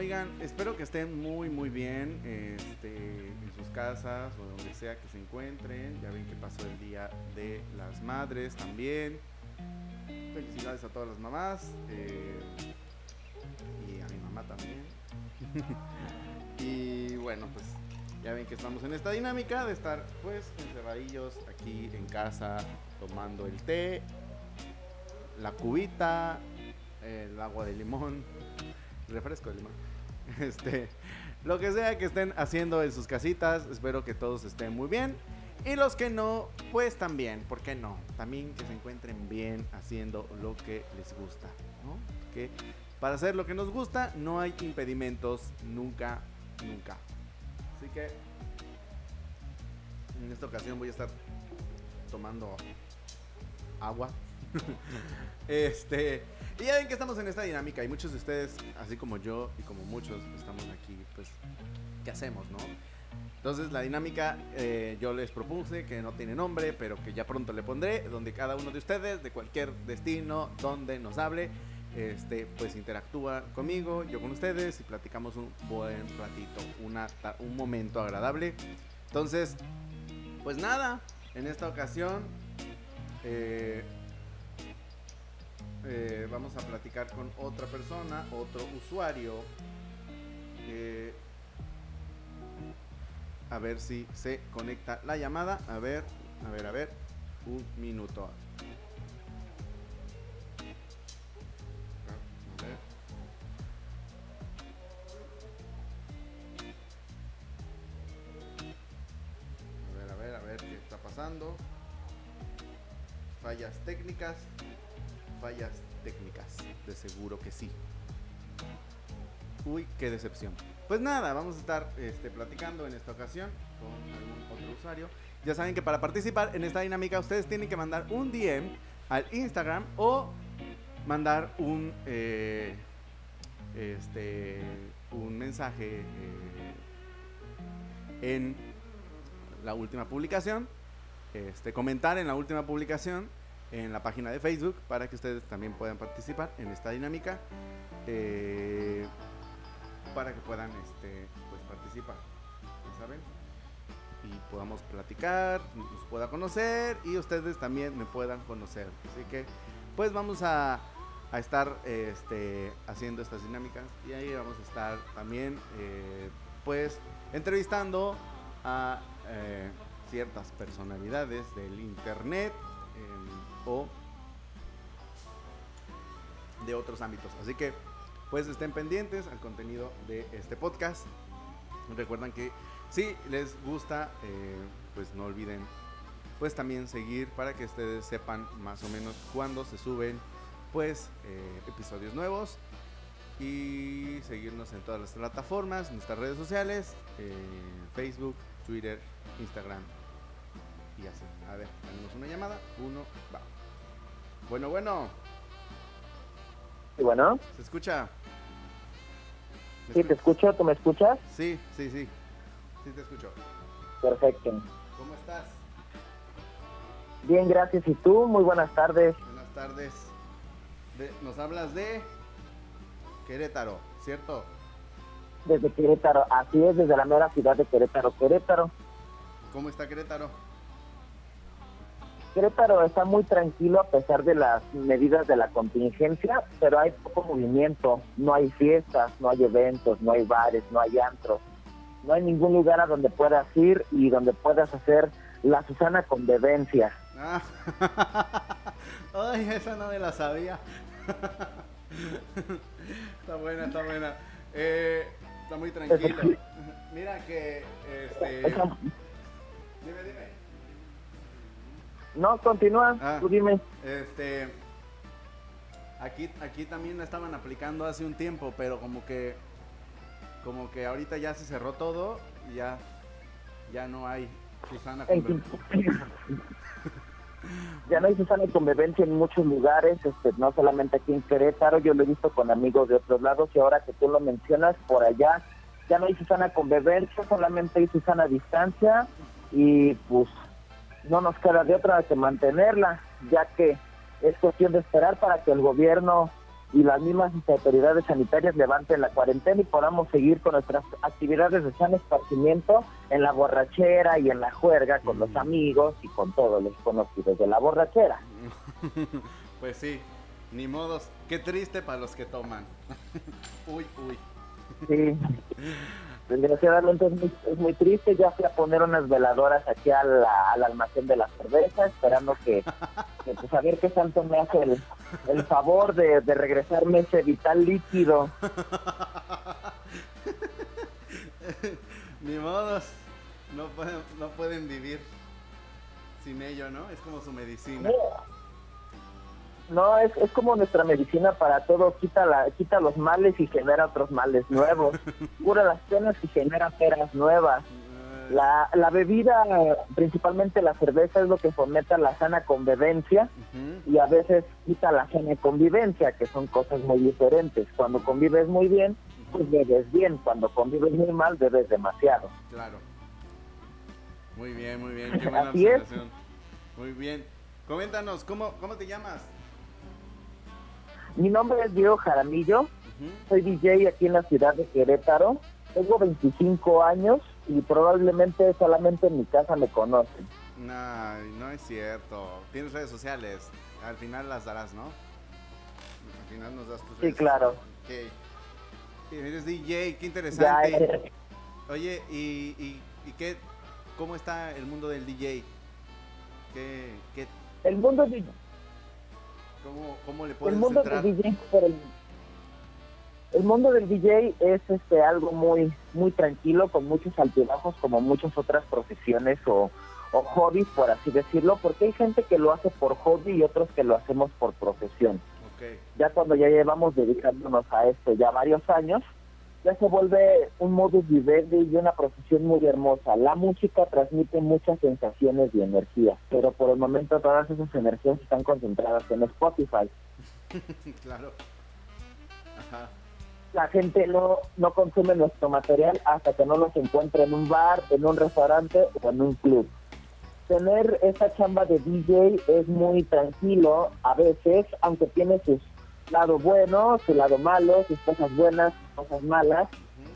Oigan, espero que estén muy muy bien este, en sus casas o donde sea que se encuentren. Ya ven que pasó el Día de las Madres también. Felicidades a todas las mamás eh, y a mi mamá también. y bueno, pues ya ven que estamos en esta dinámica de estar pues encerradillos aquí en casa tomando el té, la cubita, el agua de limón, el refresco de limón. Este, lo que sea que estén haciendo en sus casitas, espero que todos estén muy bien. Y los que no, pues también, ¿por qué no? También que se encuentren bien haciendo lo que les gusta, ¿no? Que para hacer lo que nos gusta no hay impedimentos nunca, nunca. Así que en esta ocasión voy a estar tomando agua. este, y ya ven que estamos en esta dinámica y muchos de ustedes, así como yo y como muchos, estamos aquí, pues, ¿qué hacemos, no? Entonces la dinámica eh, yo les propuse que no tiene nombre, pero que ya pronto le pondré, donde cada uno de ustedes, de cualquier destino, donde nos hable, este, pues interactúa conmigo, yo con ustedes y platicamos un buen ratito, una, un momento agradable. Entonces, pues nada, en esta ocasión eh, eh, vamos a platicar con otra persona, otro usuario. a ver si se conecta la llamada. A ver, a ver, a ver. Un minuto. A ver, a ver, a ver qué está pasando. Fallas técnicas fallas técnicas, de seguro que sí. Uy, qué decepción. Pues nada, vamos a estar este, platicando en esta ocasión con algún otro usuario. Ya saben que para participar en esta dinámica ustedes tienen que mandar un DM al Instagram o mandar un eh, este un mensaje eh, en la última publicación, este comentar en la última publicación en la página de Facebook para que ustedes también puedan participar en esta dinámica eh, para que puedan este, pues, participar, ¿saben? Y podamos platicar, nos pueda conocer y ustedes también me puedan conocer. Así que pues vamos a, a estar este, haciendo estas dinámicas y ahí vamos a estar también eh, pues entrevistando a eh, ciertas personalidades del internet o de otros ámbitos. Así que pues estén pendientes al contenido de este podcast. Recuerdan que si les gusta, eh, pues no olviden pues también seguir para que ustedes sepan más o menos cuándo se suben pues eh, episodios nuevos y seguirnos en todas las plataformas, nuestras redes sociales, eh, Facebook, Twitter, Instagram y así. A ver, tenemos una llamada, uno, va. Bueno, bueno. ¿Y bueno? ¿Se escucha? Sí, te escucho, ¿tú me escuchas? Sí, sí, sí. Sí, te escucho. Perfecto. ¿Cómo estás? Bien, gracias. ¿Y tú? Muy buenas tardes. Buenas tardes. nos hablas de Querétaro, ¿cierto? Desde Querétaro, así es, desde la mera ciudad de Querétaro, Querétaro. ¿Cómo está Querétaro? Querétaro está muy tranquilo a pesar de las medidas de la contingencia, pero hay poco movimiento, no hay fiestas, no hay eventos, no hay bares, no hay antros, no hay ningún lugar a donde puedas ir y donde puedas hacer la Susana Convivencia. Ah. Ay, esa no me la sabía. está buena, está buena. Eh, está muy tranquilo. Mira que... Este... Dime, dime. No, continúa, ah, tú dime. Este, aquí, aquí también la estaban aplicando hace un tiempo, pero como que, como que ahorita ya se cerró todo y ya, ya no hay Susana Convivencia. ya no hay Susana Convivencia en muchos lugares, este, no solamente aquí en Querétaro, yo lo he visto con amigos de otros lados y ahora que tú lo mencionas, por allá ya no hay Susana Convivencia, solamente hay Susana Distancia y pues no nos queda de otra que mantenerla, ya que es cuestión de esperar para que el gobierno y las mismas autoridades sanitarias levanten la cuarentena y podamos seguir con nuestras actividades de sano esparcimiento en la borrachera y en la juerga con los amigos y con todos los conocidos de la borrachera. pues sí, ni modos. Qué triste para los que toman. uy, uy. Sí. Desgraciadamente es muy, es muy triste. Ya fui a poner unas veladoras aquí al, al almacén de la cerveza, esperando que, que, pues a ver qué tanto me hace el, el favor de, de regresarme ese vital líquido. Ni modos. No pueden, no pueden vivir sin ello, ¿no? Es como su medicina. No, es, es como nuestra medicina para todo, quita la, quita los males y genera otros males nuevos, cura las penas y genera peras nuevas. La, la bebida, principalmente la cerveza, es lo que fomenta la sana convivencia y a veces quita la sana convivencia, que son cosas muy diferentes. Cuando convives muy bien, pues bebes bien. Cuando convives muy mal, bebes demasiado. Claro. Muy bien, muy bien. Qué buena Así es. observación. Muy bien. Coméntanos, ¿cómo, cómo te llamas? Mi nombre es Diego Jaramillo, soy DJ aquí en la ciudad de Querétaro. Tengo 25 años y probablemente solamente en mi casa me conocen. No, no es cierto. Tienes redes sociales. Al final las darás, ¿no? Al final nos das tus Sí, redes claro. sociales. Ok. Eres DJ, qué interesante. eh, Oye, ¿y, y, y qué, cómo está el mundo del DJ? ¿Qué, qué, el mundo cómo, ¿Cómo le el puedes mundo entrar? del DJ el, el mundo del DJ es este algo muy muy tranquilo con muchos altibajos como muchas otras profesiones o, o hobbies por así decirlo porque hay gente que lo hace por hobby y otros que lo hacemos por profesión ya cuando ya llevamos dedicándonos a esto ya varios años ya se vuelve un modus vivendi y una profesión muy hermosa. La música transmite muchas sensaciones y energías, pero por el momento todas esas energías están concentradas en Spotify. claro. Ajá. la gente no, no consume nuestro material hasta que no los encuentre en un bar, en un restaurante o en un club. Tener esa chamba de DJ es muy tranquilo a veces, aunque tiene sus lado bueno, su lado malo, sus cosas buenas, cosas malas,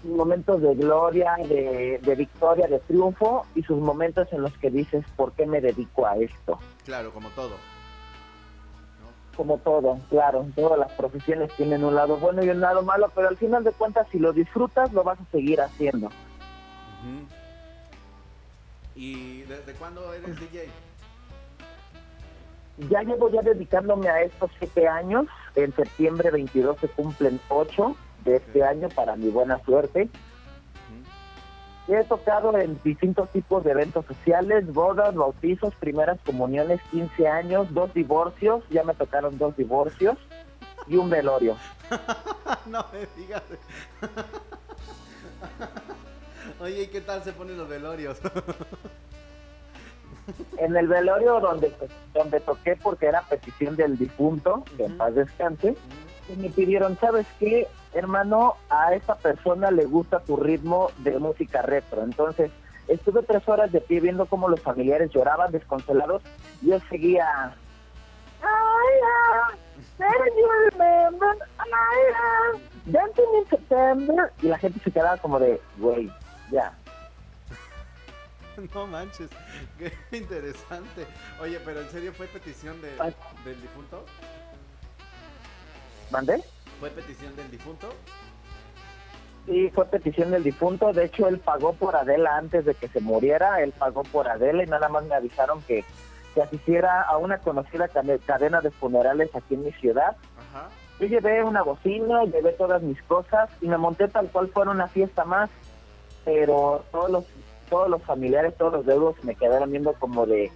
sus momentos de gloria, de, de victoria, de triunfo y sus momentos en los que dices, ¿por qué me dedico a esto? Claro, como todo. como todo, claro, todas las profesiones tienen un lado bueno y un lado malo, pero al final de cuentas si lo disfrutas lo vas a seguir haciendo. ¿Y desde cuándo eres DJ? Ya llevo ya dedicándome a estos siete años, en septiembre 22 se cumplen ocho de este año para mi buena suerte. He tocado en distintos tipos de eventos sociales, bodas, bautizos, primeras comuniones, 15 años, dos divorcios, ya me tocaron dos divorcios y un velorio. no me digas. Oye, ¿y qué tal se ponen los velorios? En el velorio donde, donde toqué porque era petición del difunto, que en paz descanse, me pidieron, ¿sabes qué, hermano? A esa persona le gusta tu ritmo de música retro. Entonces, estuve tres horas de pie viendo cómo los familiares lloraban desconsolados y yo seguía... "Ay, ah, ah, dancing in September", Y la gente se quedaba como de, güey, ya. no manches, qué interesante. Oye, pero ¿en serio fue petición de, Ay. del difunto? ¿Mandé? ¿Fue petición del difunto? Sí, fue petición del difunto. De hecho, él pagó por Adela antes de que se muriera. Él pagó por Adela y nada más me avisaron que, que asistiera a una conocida cadena de funerales aquí en mi ciudad. Ajá. Yo llevé una bocina, llevé todas mis cosas y me monté tal cual fuera una fiesta más. Pero todos los, todos los familiares, todos los deudos me quedaron viendo como de...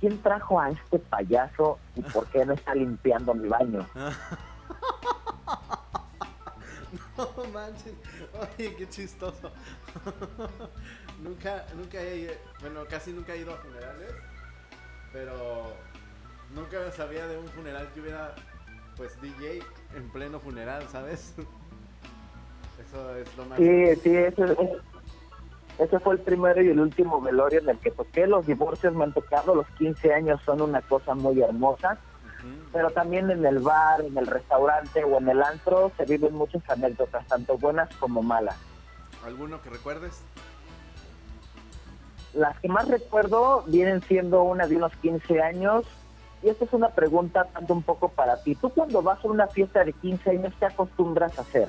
¿Quién trajo a este payaso y por qué no está limpiando mi baño? No manches, oye, qué chistoso. nunca, nunca he, bueno, casi nunca he ido a funerales, pero nunca sabía de un funeral que hubiera, pues, DJ en pleno funeral, ¿sabes? Eso es lo más... Sí, sí, ese- ese fue el primero y el último velorio en el que toqué. Los divorcios me han tocado, los 15 años son una cosa muy hermosa. Ujú. pero también en el bar, en el restaurante o en el antro se viven muchas anécdotas, tanto buenas como malas. ¿Alguno que recuerdes? Las que más recuerdo vienen siendo una de unos 15 años. Y esta es una pregunta tanto un poco para ti. ¿Tú cuando vas a una fiesta de 15 años qué acostumbras a hacer?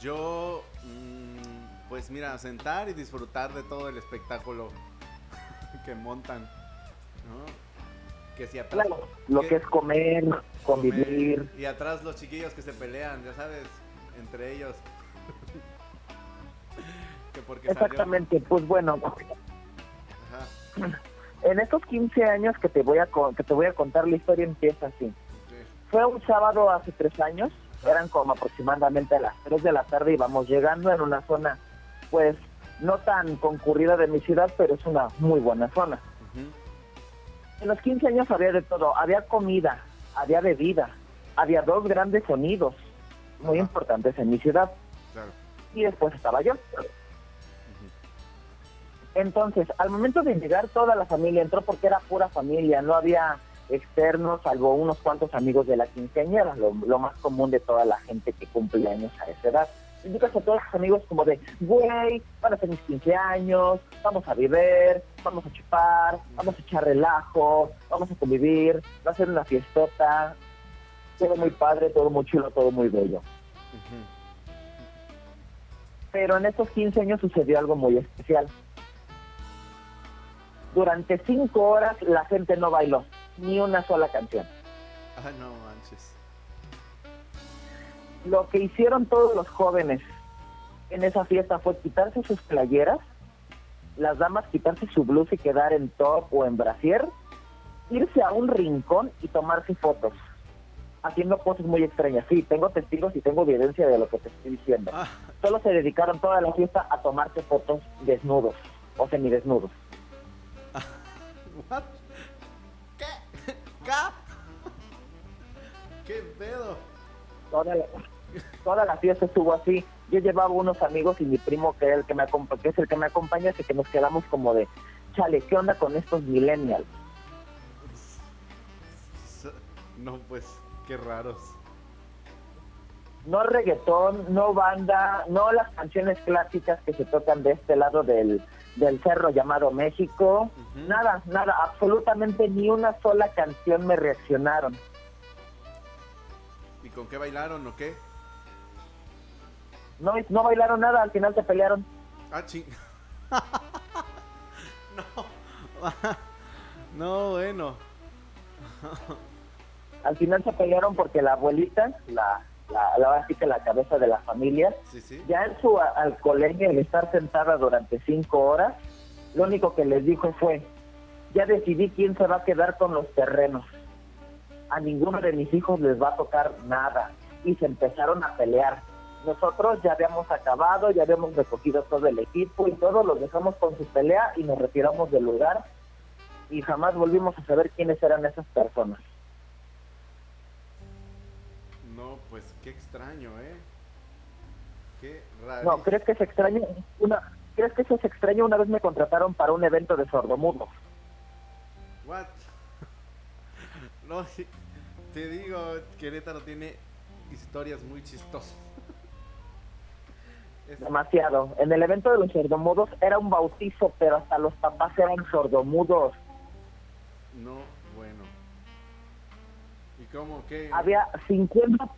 Yo, mm, pues mira, sentar y disfrutar de todo el espectáculo que montan. ¿no? Que si atrás, Claro, lo que es comer, convivir. y atrás los chiquillos que se pelean, ya sabes, entre ellos. que porque salió- Exactamente, pues bueno, Ajá, en estos 15 años que te voy a que te voy a contar la historia empieza así. sí. Fue un sábado hace tres años, eran como aproximadamente a las 3 de la tarde y vamos llegando en una zona, pues no tan concurrida de mi ciudad, pero es una muy buena zona. Ujú, En los 15 años había de todo, había comida, había bebida, había dos grandes sonidos muy Ajá. importantes en mi ciudad Claro. y después estaba yo. Entonces, al momento de llegar, toda la familia entró porque era pura familia, no había externos, salvo unos cuantos amigos de la quinceañera, lo, lo más común de toda la gente que cumple años a esa edad. Indicas a todos tus amigos como de, güey, van a ser mis 15 años, vamos a beber, vamos a chupar, vamos a echar relajo, vamos a convivir, va a ser una fiestota, todo muy padre, todo muy chulo, todo muy bello. Pero en estos 15 años sucedió algo muy especial. Durante cinco horas la gente no bailó ni una sola canción. Ah, no manches. Lo que hicieron todos los jóvenes en esa fiesta fue quitarse sus playeras, las damas quitarse su blusa y quedar en top o en brasier, irse a un rincón y tomarse fotos, haciendo cosas muy extrañas. Sí, tengo testigos y tengo evidencia de lo que te estoy diciendo. Ah, Solo se dedicaron toda la fiesta a tomarse fotos desnudos o semidesnudos. what? ¿Qué? ¿Qué? ¿Qué pedo? Toda la, toda la fiesta estuvo así. Yo llevaba unos amigos y mi primo que, era el que, me acompa- que es el que me acompaña, así que nos quedamos como de, chale, ¿qué onda con estos millennials? No, pues, qué raros. No reggaetón, no banda, no las canciones clásicas que se tocan de este lado del, del cerro llamado México. Nada, nada, absolutamente ni una sola canción me reaccionaron. ¿Y con qué bailaron o qué? No, no bailaron nada, al final se pelearon. Ah, ching. no. no, bueno. Al final se pelearon porque la abuelita, la, la, la, que la cabeza de la familia, Sí, sí. Ya en su alcoholemia, el estar sentada durante cinco horas, lo único que les dijo fue, ya decidí quién se va a quedar con los terrenos. A ninguno de mis hijos les va a tocar nada. Y se empezaron a pelear. Nosotros ya habíamos acabado, ya habíamos recogido todo el equipo y todo, los dejamos con su pelea y nos retiramos del lugar y jamás volvimos a saber quiénes eran esas personas. No, pues qué extraño, ¿eh? Qué raro. No, ¿crees que es extraño? Una, ¿Crees que eso es extraño? Una vez me contrataron para un evento de sordomudos. What? no, sí, te digo, Querétaro tiene historias muy chistosas. Demasiado. En el evento de los sordomudos era un bautizo, pero hasta los papás eran sordomudos. no, bueno. ¿Y cómo qué? Había 50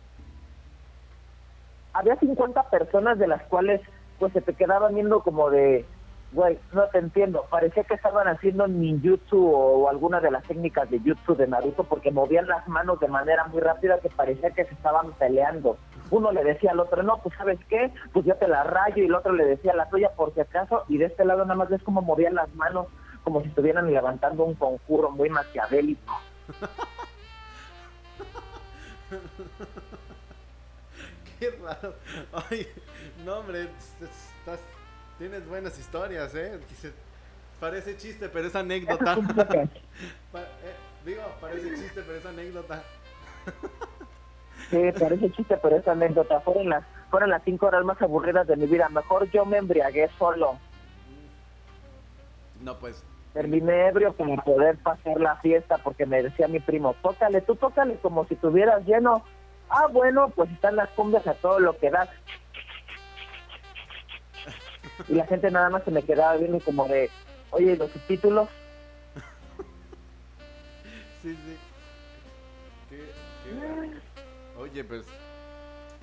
había 50 personas de las cuales pues se te quedaban viendo como de güey, no te entiendo. Parecía que estaban haciendo ninjutsu o, alguna de las técnicas de jutsu de Naruto porque movían las manos de manera muy rápida que parecía que se estaban peleando. Uno le decía al otro, no, pues sabes qué, pues yo te la rayo y el otro le decía la tuya por si acaso y de este lado nada más ves cómo movían las manos como si estuvieran levantando un conjuro muy maquiavélico. Qué raro. Ay, no, hombre, estás, tienes buenas historias, ¿eh? Parece chiste, pero es anécdota. Eh, digo, parece chiste, pero es anécdota. Sí, parece chiste, pero es anécdota. Fueron las, fueron las cinco horas más aburridas de mi vida. Mejor yo me embriagué solo. No, pues, Terminé ebrio para poder pasar la fiesta porque me decía mi primo, tócale, tú tócale como si tuvieras lleno. Ah, bueno, pues están las cumbias a todo lo que da. Y la gente nada más se me quedaba viendo como de, oye, los subtítulos? sí, sí. Oye, pues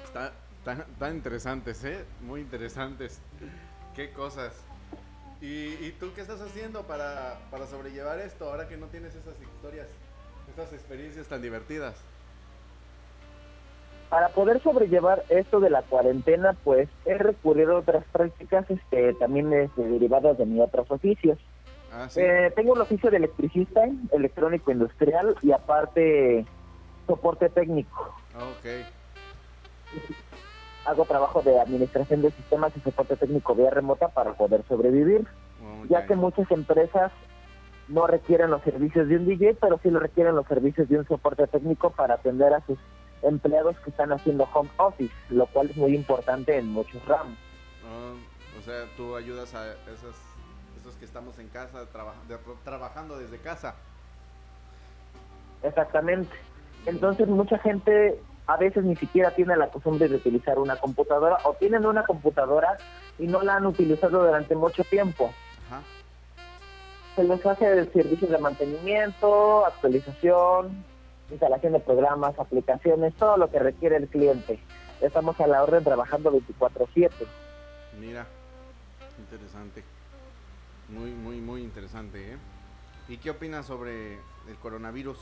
está, tan, interesantes, ¿eh? Muy interesantes. Qué cosas. ¿Y, ¿Y, tú qué estás haciendo para, para sobrellevar esto ahora que no tienes esas historias, estas experiencias tan divertidas? Para poder sobrellevar esto de la cuarentena, pues he recurrido a otras prácticas este, también este, derivadas de mis otros oficios. Ah, eh, tengo el oficio de electricista, electrónico industrial y aparte soporte técnico. Ok. Hago trabajo de administración de sistemas y soporte técnico vía remota para poder sobrevivir, ya que muchas empresas no requieren los servicios de un DJ, pero sí lo requieren los servicios de un soporte técnico para atender a sus empleados que están haciendo home office, lo cual es muy importante en muchos ramos. Ah, o sea, tú ayudas a esos, esos que estamos en casa, trabajando desde casa. Exactamente. Entonces mucha gente a veces ni siquiera tiene la costumbre de utilizar una computadora o tienen una computadora y no la han utilizado durante mucho tiempo. Se les hace el servicio de mantenimiento, actualización, instalación de programas, aplicaciones, todo lo que requiere el cliente. Estamos a la orden trabajando 24/7. Mira, interesante. Muy, muy, muy interesante. ¿eh? ¿Y qué opinas sobre el coronavirus?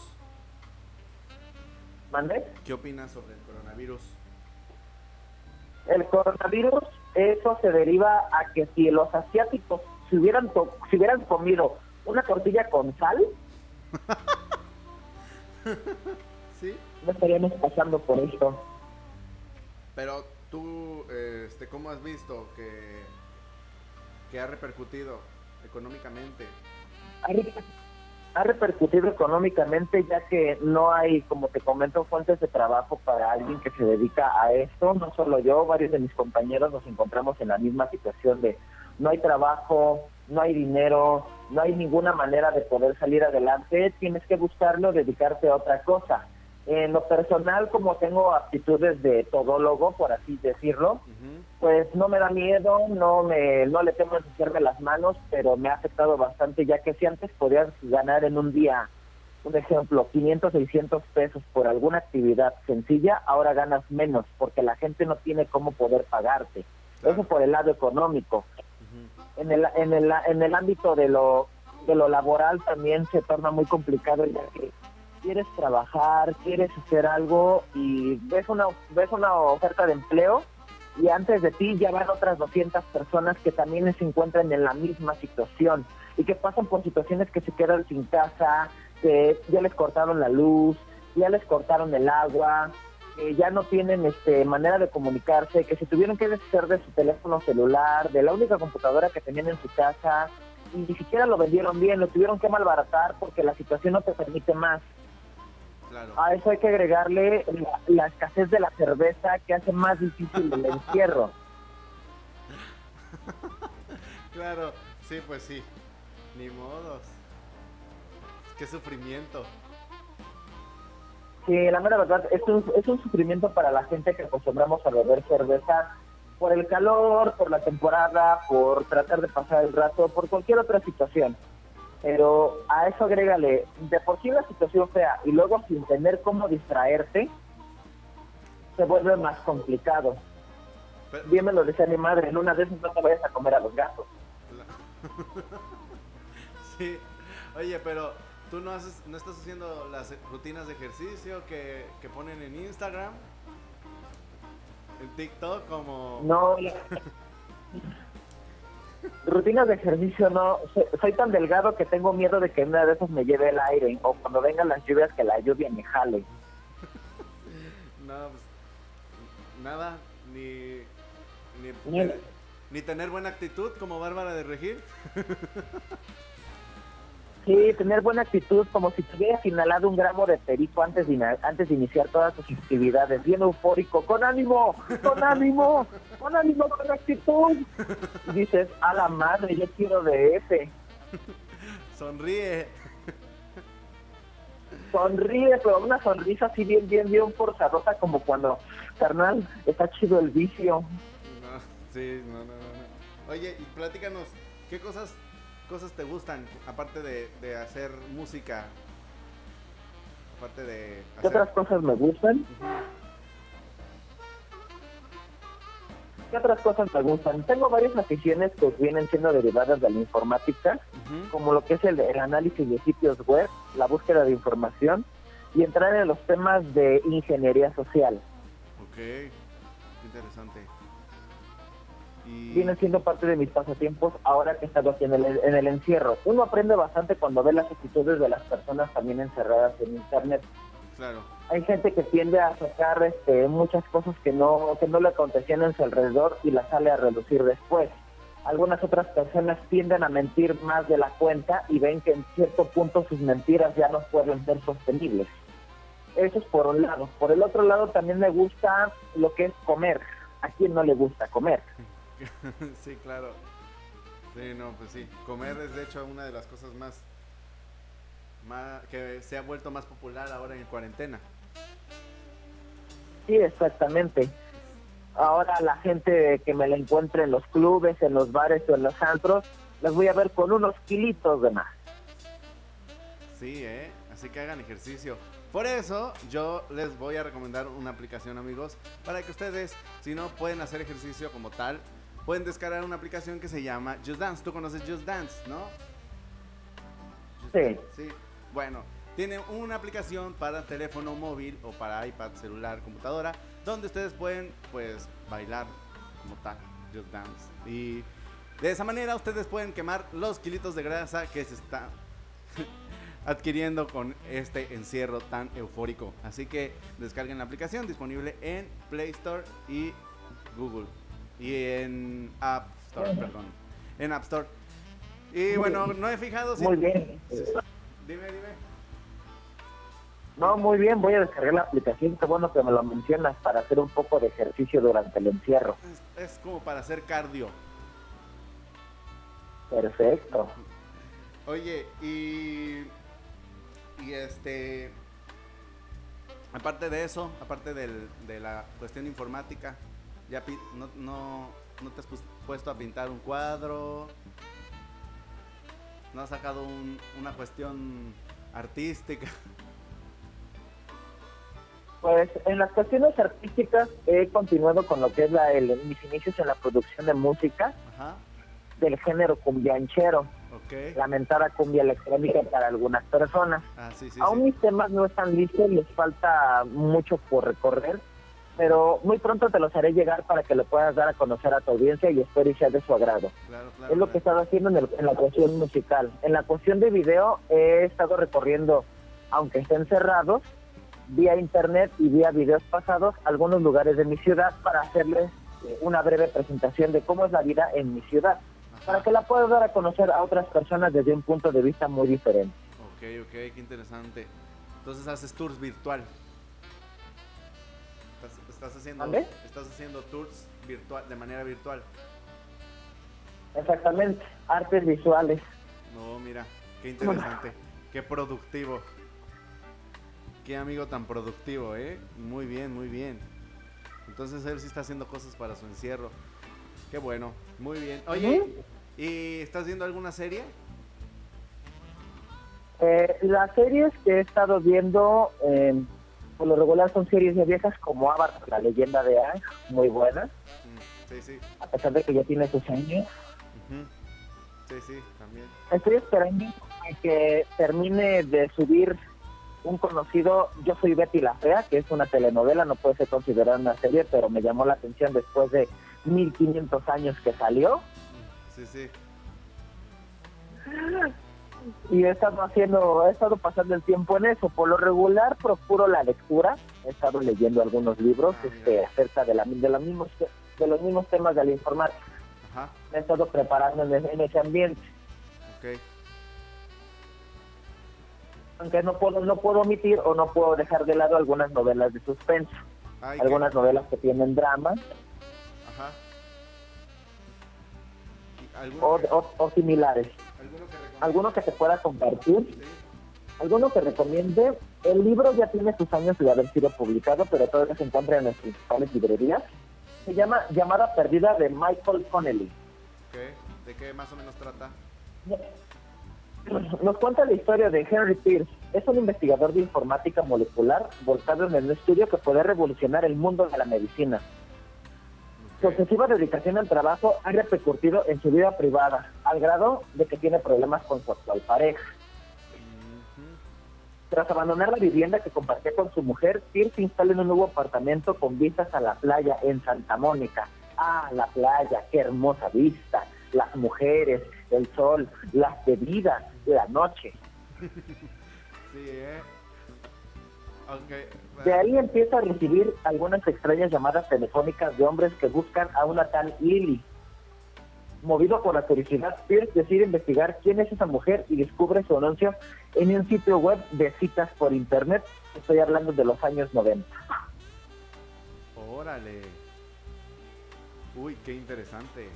¿Mande? ¿Qué opinas sobre el coronavirus? El coronavirus, eso se deriva a que si los asiáticos si hubieran, si hubieran comido una tortilla con sal, ¿Sí? No estaríamos pasando por esto. Pero tú, este, ¿cómo has visto que, que ha repercutido económicamente? Ha repercutido económicamente ya que no hay, como te comento, fuentes de trabajo para alguien que se dedica a esto. No solo yo, varios de mis compañeros nos encontramos en la misma situación de no hay trabajo, no hay dinero, no hay ninguna manera de poder salir adelante, tienes que buscarlo, dedicarte a otra cosa. En lo personal, como tengo aptitudes de todólogo, por así decirlo, pues no me da miedo, no me no le temo ensuciarme las manos, pero me ha afectado bastante, ya que si antes podías ganar en un día, un ejemplo, 500, 600 pesos por alguna actividad sencilla, ahora ganas menos, porque la gente no tiene cómo poder pagarte. Eso por el lado económico en el, en el, en el ámbito de lo, de lo laboral también se torna muy complicado ya que quieres trabajar, quieres hacer algo y ves una, ves una oferta de empleo y antes de ti ya van otras 200 personas que también se encuentran en la misma situación y que pasan por situaciones que se quedan sin casa, que ya les cortaron la luz, ya les cortaron el agua, que ya no tienen este manera de comunicarse, que se tuvieron que deshacer de su teléfono celular, de la única computadora que tenían en su casa, y ni siquiera lo vendieron bien, lo tuvieron que malbaratar porque la situación no te permite más. A eso hay que agregarle la, escasez de la cerveza que hace más difícil el encierro. claro, sí, pues sí. Ni modos. Qué sufrimiento. Sí, la mera verdad, es un, es un sufrimiento para la gente que acostumbramos a beber cerveza por el calor, por la temporada, por tratar de pasar el rato, por cualquier otra situación. Pero a eso agrégale, de por sí la situación fea y luego sin tener cómo distraerte, se vuelve más complicado. Bien me lo decía mi madre, en una vez no te vayas a comer a los gatos. sí, oye, pero ¿Tú no, haces, no estás haciendo las rutinas de ejercicio que, ponen en Instagram? En TikTok como... No, rutinas de ejercicio no. Soy, tan delgado que tengo miedo de que una de esas me lleve el aire o cuando vengan las lluvias que la lluvia me jale. no, pues, nada, ni, ni, ni tener buena actitud como Bárbara de Regir. Sí, tener buena actitud, como si tuvieras inhalado un gramo de perico antes de, antes de iniciar todas tus actividades, bien eufórico, con ánimo, con ánimo, con ánimo, con actitud. Y dices, a la madre, yo quiero de ese. Sonríe. Sonríe, pero una sonrisa así bien, bien, bien forzadosa, como cuando, carnal, está chido el vicio. No, sí, no, no, no, no. Oye, y platícanos, ¿qué cosas, cosas te gustan, aparte de, de hacer música? Aparte de ¿Qué hacer... otras cosas me gustan? ¿Qué otras cosas me gustan? Tengo varias aficiones que vienen siendo derivadas de la informática, como lo que es el, el análisis de sitios web, la búsqueda de información y entrar en los temas de ingeniería social. Ok, qué interesante. Y... Vienen siendo parte de mis pasatiempos ahora que he estado aquí en el, en el encierro. Uno aprende bastante cuando ve las actitudes de las personas también encerradas en internet. Claro, Hay gente que tiende a sacar este, muchas cosas que no, que no le acontecían en su alrededor y las sale a reducir después. Algunas otras personas tienden a mentir más de la cuenta y ven que en cierto punto sus mentiras ya no pueden ser sostenibles. Eso es por un lado. Por el otro lado también me gusta lo que es comer. ¿A quién no le gusta comer? sí, claro. Sí, no, pues sí. Comer es de hecho una de las cosas más, más que se ha vuelto más popular ahora en cuarentena. Sí, exactamente. Ahora la gente que me la encuentre en los clubes, en los bares o en los antros, las voy a ver con unos kilitos de más. Sí, ¿eh? Así que hagan ejercicio. Por eso yo les voy a recomendar una aplicación, amigos, para que ustedes, si no pueden hacer ejercicio como tal, pueden descargar una aplicación que se llama Just Dance. Tú conoces Just Dance, ¿no? Just Sí. Dance, sí. Bueno, tiene una aplicación para teléfono móvil o para iPad, celular, computadora, donde ustedes pueden, pues, bailar como tal, Just Dance. Y de esa manera ustedes pueden quemar los kilitos de grasa que se están adquiriendo con este encierro tan eufórico. Así que descarguen la aplicación disponible en Play Store y Google. Y en App Store, perdón. En App Store. Y bueno, no he fijado si... Muy bien. Dime, dime. No, muy bien, voy a descargar la aplicación. Qué bueno que me lo mencionas para hacer un poco de ejercicio durante el encierro. Es, es como para hacer cardio. Perfecto. Oye, y... Y este... Aparte de eso, aparte del- de la cuestión informática, ya no, no, no te has puesto a pintar un cuadro, no has sacado un- una cuestión artística. Pues en las cuestiones artísticas he continuado con lo que es la, el- mis inicios en la producción de música Ajá, del género cumbianchero, ok. lamentada cumbia electrónica para algunas personas. Ah, sí, sí, Aún sí. mis temas no están listos, les falta mucho por recorrer, pero muy pronto te los haré llegar para que lo puedas dar a conocer a tu audiencia y espero y sea de su agrado. Claro, claro. Es lo que he claro. estado haciendo en, el- en la cuestión musical. En la cuestión de video he estado recorriendo, aunque estén cerrados, vía internet y vía videos pasados, algunos lugares de mi ciudad para hacerles eh, una breve presentación de cómo es la vida en mi ciudad, Ajá. para que la puedas dar a conocer a otras personas desde un punto de vista muy diferente. Ok, ok, qué interesante. Entonces haces tours virtual. Estás, haciendo, estás haciendo tours virtual, de manera virtual. Exactamente, artes visuales. No, mira, qué interesante, qué productivo. Qué amigo tan productivo, ¿eh? Muy bien, muy bien. Entonces él sí está haciendo cosas para su encierro. Qué bueno, muy bien. Oye. ¿y estás viendo alguna serie? Eh, las series que he estado viendo, eh, por lo regular son series de viejas como Avatar, la leyenda de Aang, muy buenas, Mm, sí, sí. a pesar de que ya tiene sus años. Sí, sí, también. Estoy esperando que termine de subir un conocido Yo soy Betty la Fea, que es una telenovela, no puede ser considerada una serie, pero me llamó la atención después de 1500 años que salió. Sí, sí. Y he estado haciendo, he estado pasando el tiempo en eso. Por lo regular procuro la lectura. He estado leyendo algunos libros Ah, este, acerca de, la, de, los mismos, de los mismos temas de la informática. Ajá, Me he estado preparando en, ese- en ese ambiente. ok. Aunque no puedo, no puedo omitir o no puedo dejar de lado algunas novelas de suspenso. Ay, qué- algunas novelas que tienen drama Ajá. ¿Y ¿Alguno, o, que, o- o similares. alguno que alguno que te pueda compartir, alguno que recomiende. El libro ya tiene sus años de haber sido publicado, pero todavía se encuentra en las principales librerías. Se llama Llamada Perdida de Michael Connelly. ¿De qué más o menos trata? Nos cuenta la historia de Henry Pierce. Es un investigador de informática molecular volcado en el estudio que puede revolucionar el mundo de la medicina. Su excesiva dedicación al trabajo ha repercutido en su vida privada, al grado de que tiene problemas con su actual pareja. Tras abandonar la vivienda que compartía con su mujer, Pierce se instala en un nuevo apartamento con vistas a la playa en Santa Mónica. Ah, la playa, qué hermosa vista. Las mujeres, el sol, las bebidas, la noche. Sí, ¿eh? De ahí empieza a recibir algunas extrañas llamadas telefónicas de hombres que buscan a una tal Lily. Movido por la curiosidad, Pierce decide investigar quién es esa mujer y descubre su anuncio en un sitio web de citas por internet. Estoy hablando de los años 90. Órale. Uy, qué interesante.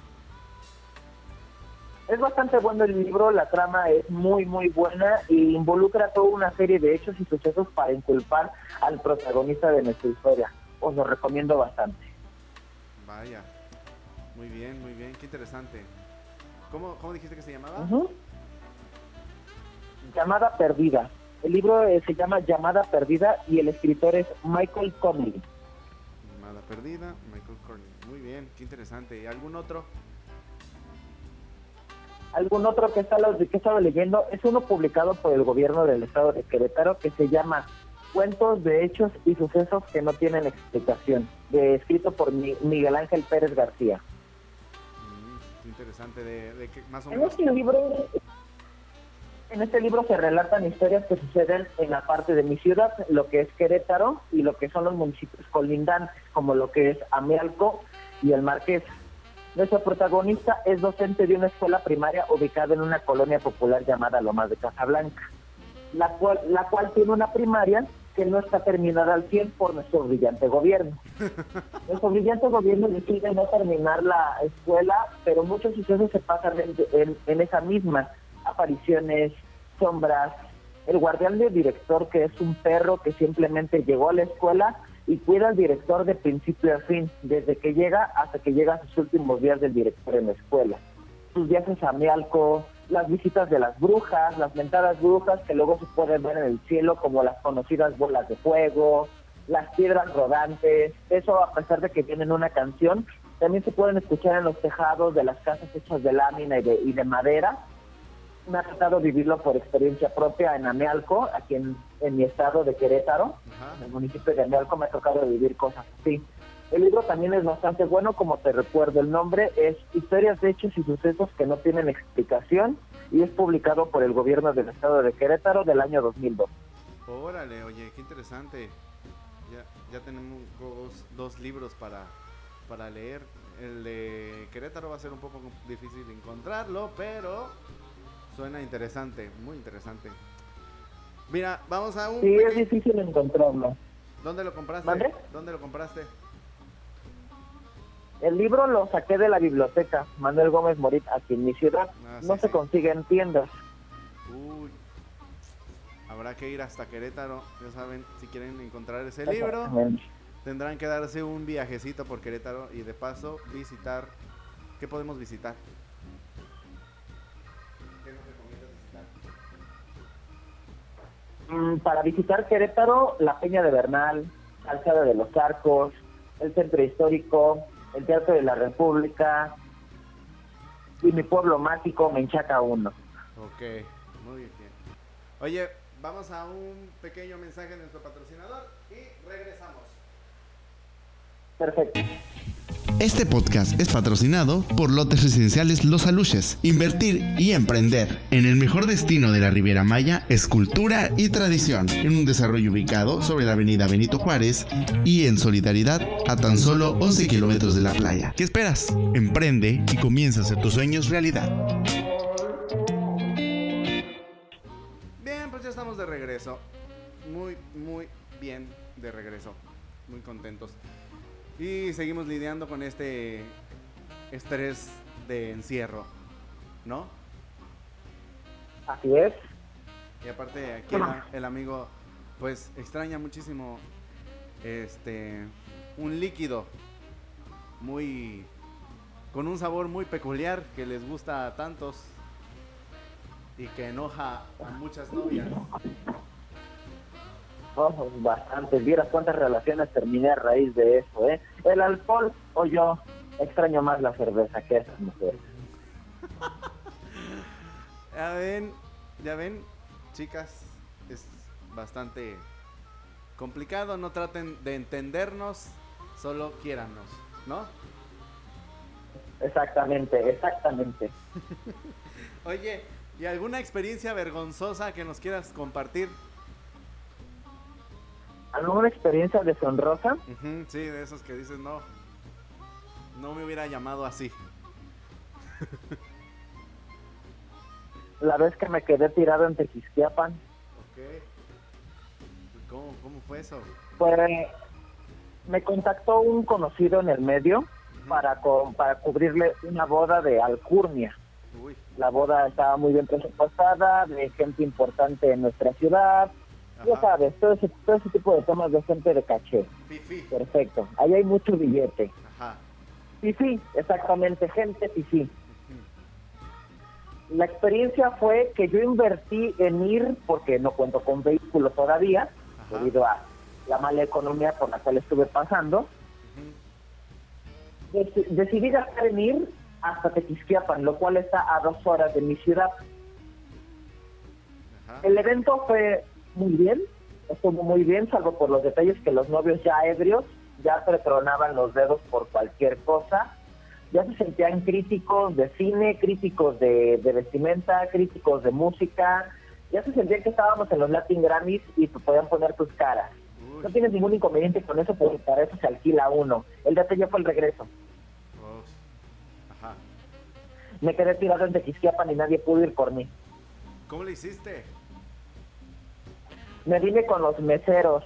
Es bastante bueno el libro, la trama es muy muy buena y involucra toda una serie de hechos y sucesos para inculpar al protagonista de nuestra historia. Os lo recomiendo bastante. Vaya, muy bien, muy bien, qué interesante. ¿Cómo, cómo dijiste que se llamaba? Llamada Perdida. El libro eh, se llama Llamada Perdida y el escritor es Michael Conley. Llamada Perdida, Michael Conley. Muy bien, qué interesante. ¿Y algún otro? Algún otro que, está, que he estado leyendo es uno publicado por el gobierno del estado de Querétaro que se llama Cuentos de hechos y sucesos que no tienen explicación, de, escrito por Miguel Ángel Pérez García. Mm, interesante, de, más o menos... En este libro... En este libro se relatan historias que suceden en la parte de mi ciudad, lo que es Querétaro y lo que son los municipios colindantes, como lo que es Amealco y el Marqués. Nuestro protagonista es docente de una escuela primaria ubicada en una colonia popular llamada Lomas de Casablanca, la cual, la cual tiene una primaria que no está terminada al 100 por nuestro brillante gobierno. Nuestro brillante gobierno decide no terminar la escuela, pero muchos sucesos se pasan en, en esa misma. Apariciones, sombras, el guardián del director, que es un perro que simplemente llegó a la escuela y cuida al director de principio a fin, desde que llega hasta que llega a sus últimos días del director en la escuela. Sus viajes a Mialco, las visitas de las brujas, las mentadas brujas que luego se pueden ver en el cielo como las conocidas bolas de fuego, las piedras rodantes, eso a pesar de que tienen una canción, también se pueden escuchar en los tejados de las casas hechas de lámina y de, y de madera, me ha tratado vivirlo por experiencia propia en Amealco, aquí en, mi estado de Querétaro, en el municipio de Amealco me ha tocado vivir cosas así. El libro también es bastante bueno, como te recuerdo el nombre, es Historias de hechos y sucesos que no tienen explicación y es publicado por el gobierno del estado de Querétaro del año 2002. Órale, oye, qué interesante. Ya, ya tenemos dos, dos libros para, para leer. El de Querétaro va a ser un poco difícil encontrarlo, pero Suena interesante, muy interesante. Mira, vamos a un... Sí, es difícil encontrarlo. ¿Dónde lo compraste? ¿Dónde lo compraste? El libro lo saqué de la biblioteca Manuel Gómez Morit aquí en mi ciudad. Ah, no se consigue en tiendas. Uy. Habrá que ir hasta Querétaro. Ya saben, si quieren encontrar ese libro, tendrán que darse un viajecito por Querétaro y de paso visitar. ¿Qué podemos visitar? Para visitar Querétaro, la Peña de Bernal, Calzada de los Arcos, el Centro Histórico, el Teatro de la República y mi pueblo mágico, Menchaca 1. Ok, muy bien. Oye, vamos a un pequeño mensaje de nuestro patrocinador y regresamos. Perfecto. Este podcast es patrocinado por Lotes Residenciales Los Aluches. Invertir y emprender en el mejor destino de la Riviera Maya es cultura y tradición. En un desarrollo ubicado sobre la avenida Benito Juárez y en solidaridad a tan solo 11 kilómetros de la playa. ¿Qué esperas? Emprende y comienza a hacer tus sueños realidad. Bien, pues ya estamos de regreso. Muy, muy bien de regreso. Muy contentos. Y seguimos lidiando con este estrés de encierro, ¿no? Así es. Y aparte aquí el, el amigo pues extraña muchísimo este un líquido muy con un sabor muy peculiar que les gusta a tantos y que enoja a muchas novias. Oh, bastante. Vieras cuántas relaciones terminé a raíz de eso, ¿eh? El alcohol o yo extraño más la cerveza que esas mujeres. ya ven, ya ven, chicas, es bastante complicado. No traten de entendernos, solo quiérannos, ¿no? Exactamente, exactamente. Oye, ¿y alguna experiencia vergonzosa que nos quieras compartir? ¿Alguna experiencia deshonrosa? sí, de esos que dices, no, no me hubiera llamado así. La vez que me quedé tirado en Tequisquiapan. Ok. ¿Cómo, ¿Cómo fue eso? Pues me contactó un conocido en el medio para, para cubrirle una boda de alcurnia. La boda estaba muy bien presupuestada, de gente importante en nuestra ciudad. Ya sabes, todo ese, todo ese tipo de temas de gente de caché. Perfecto. Ahí hay mucho billete. Ajá. sí, exactamente, gente sí. La experiencia fue que yo invertí en ir, porque no cuento con vehículo todavía, debido a la mala economía por la cual estuve pasando decidí gastar en ir hasta Tequisquiapan, lo cual está a dos horas de mi ciudad. El evento fue muy bien, estuvo muy bien, salvo por los detalles que los novios ya ebrios ya pretronaban los dedos por cualquier cosa. Ya se sentían críticos de cine, críticos de, vestimenta, críticos de música. Ya se sentían que estábamos en los Latin Grammys y te podían poner tus caras. No tienes ningún inconveniente con eso porque para eso se alquila uno. El detalle fue el regreso. Me quedé tirado en Tequisquiapan y nadie pudo ir por mí. ¿Cómo le hiciste? Me vine con los meseros.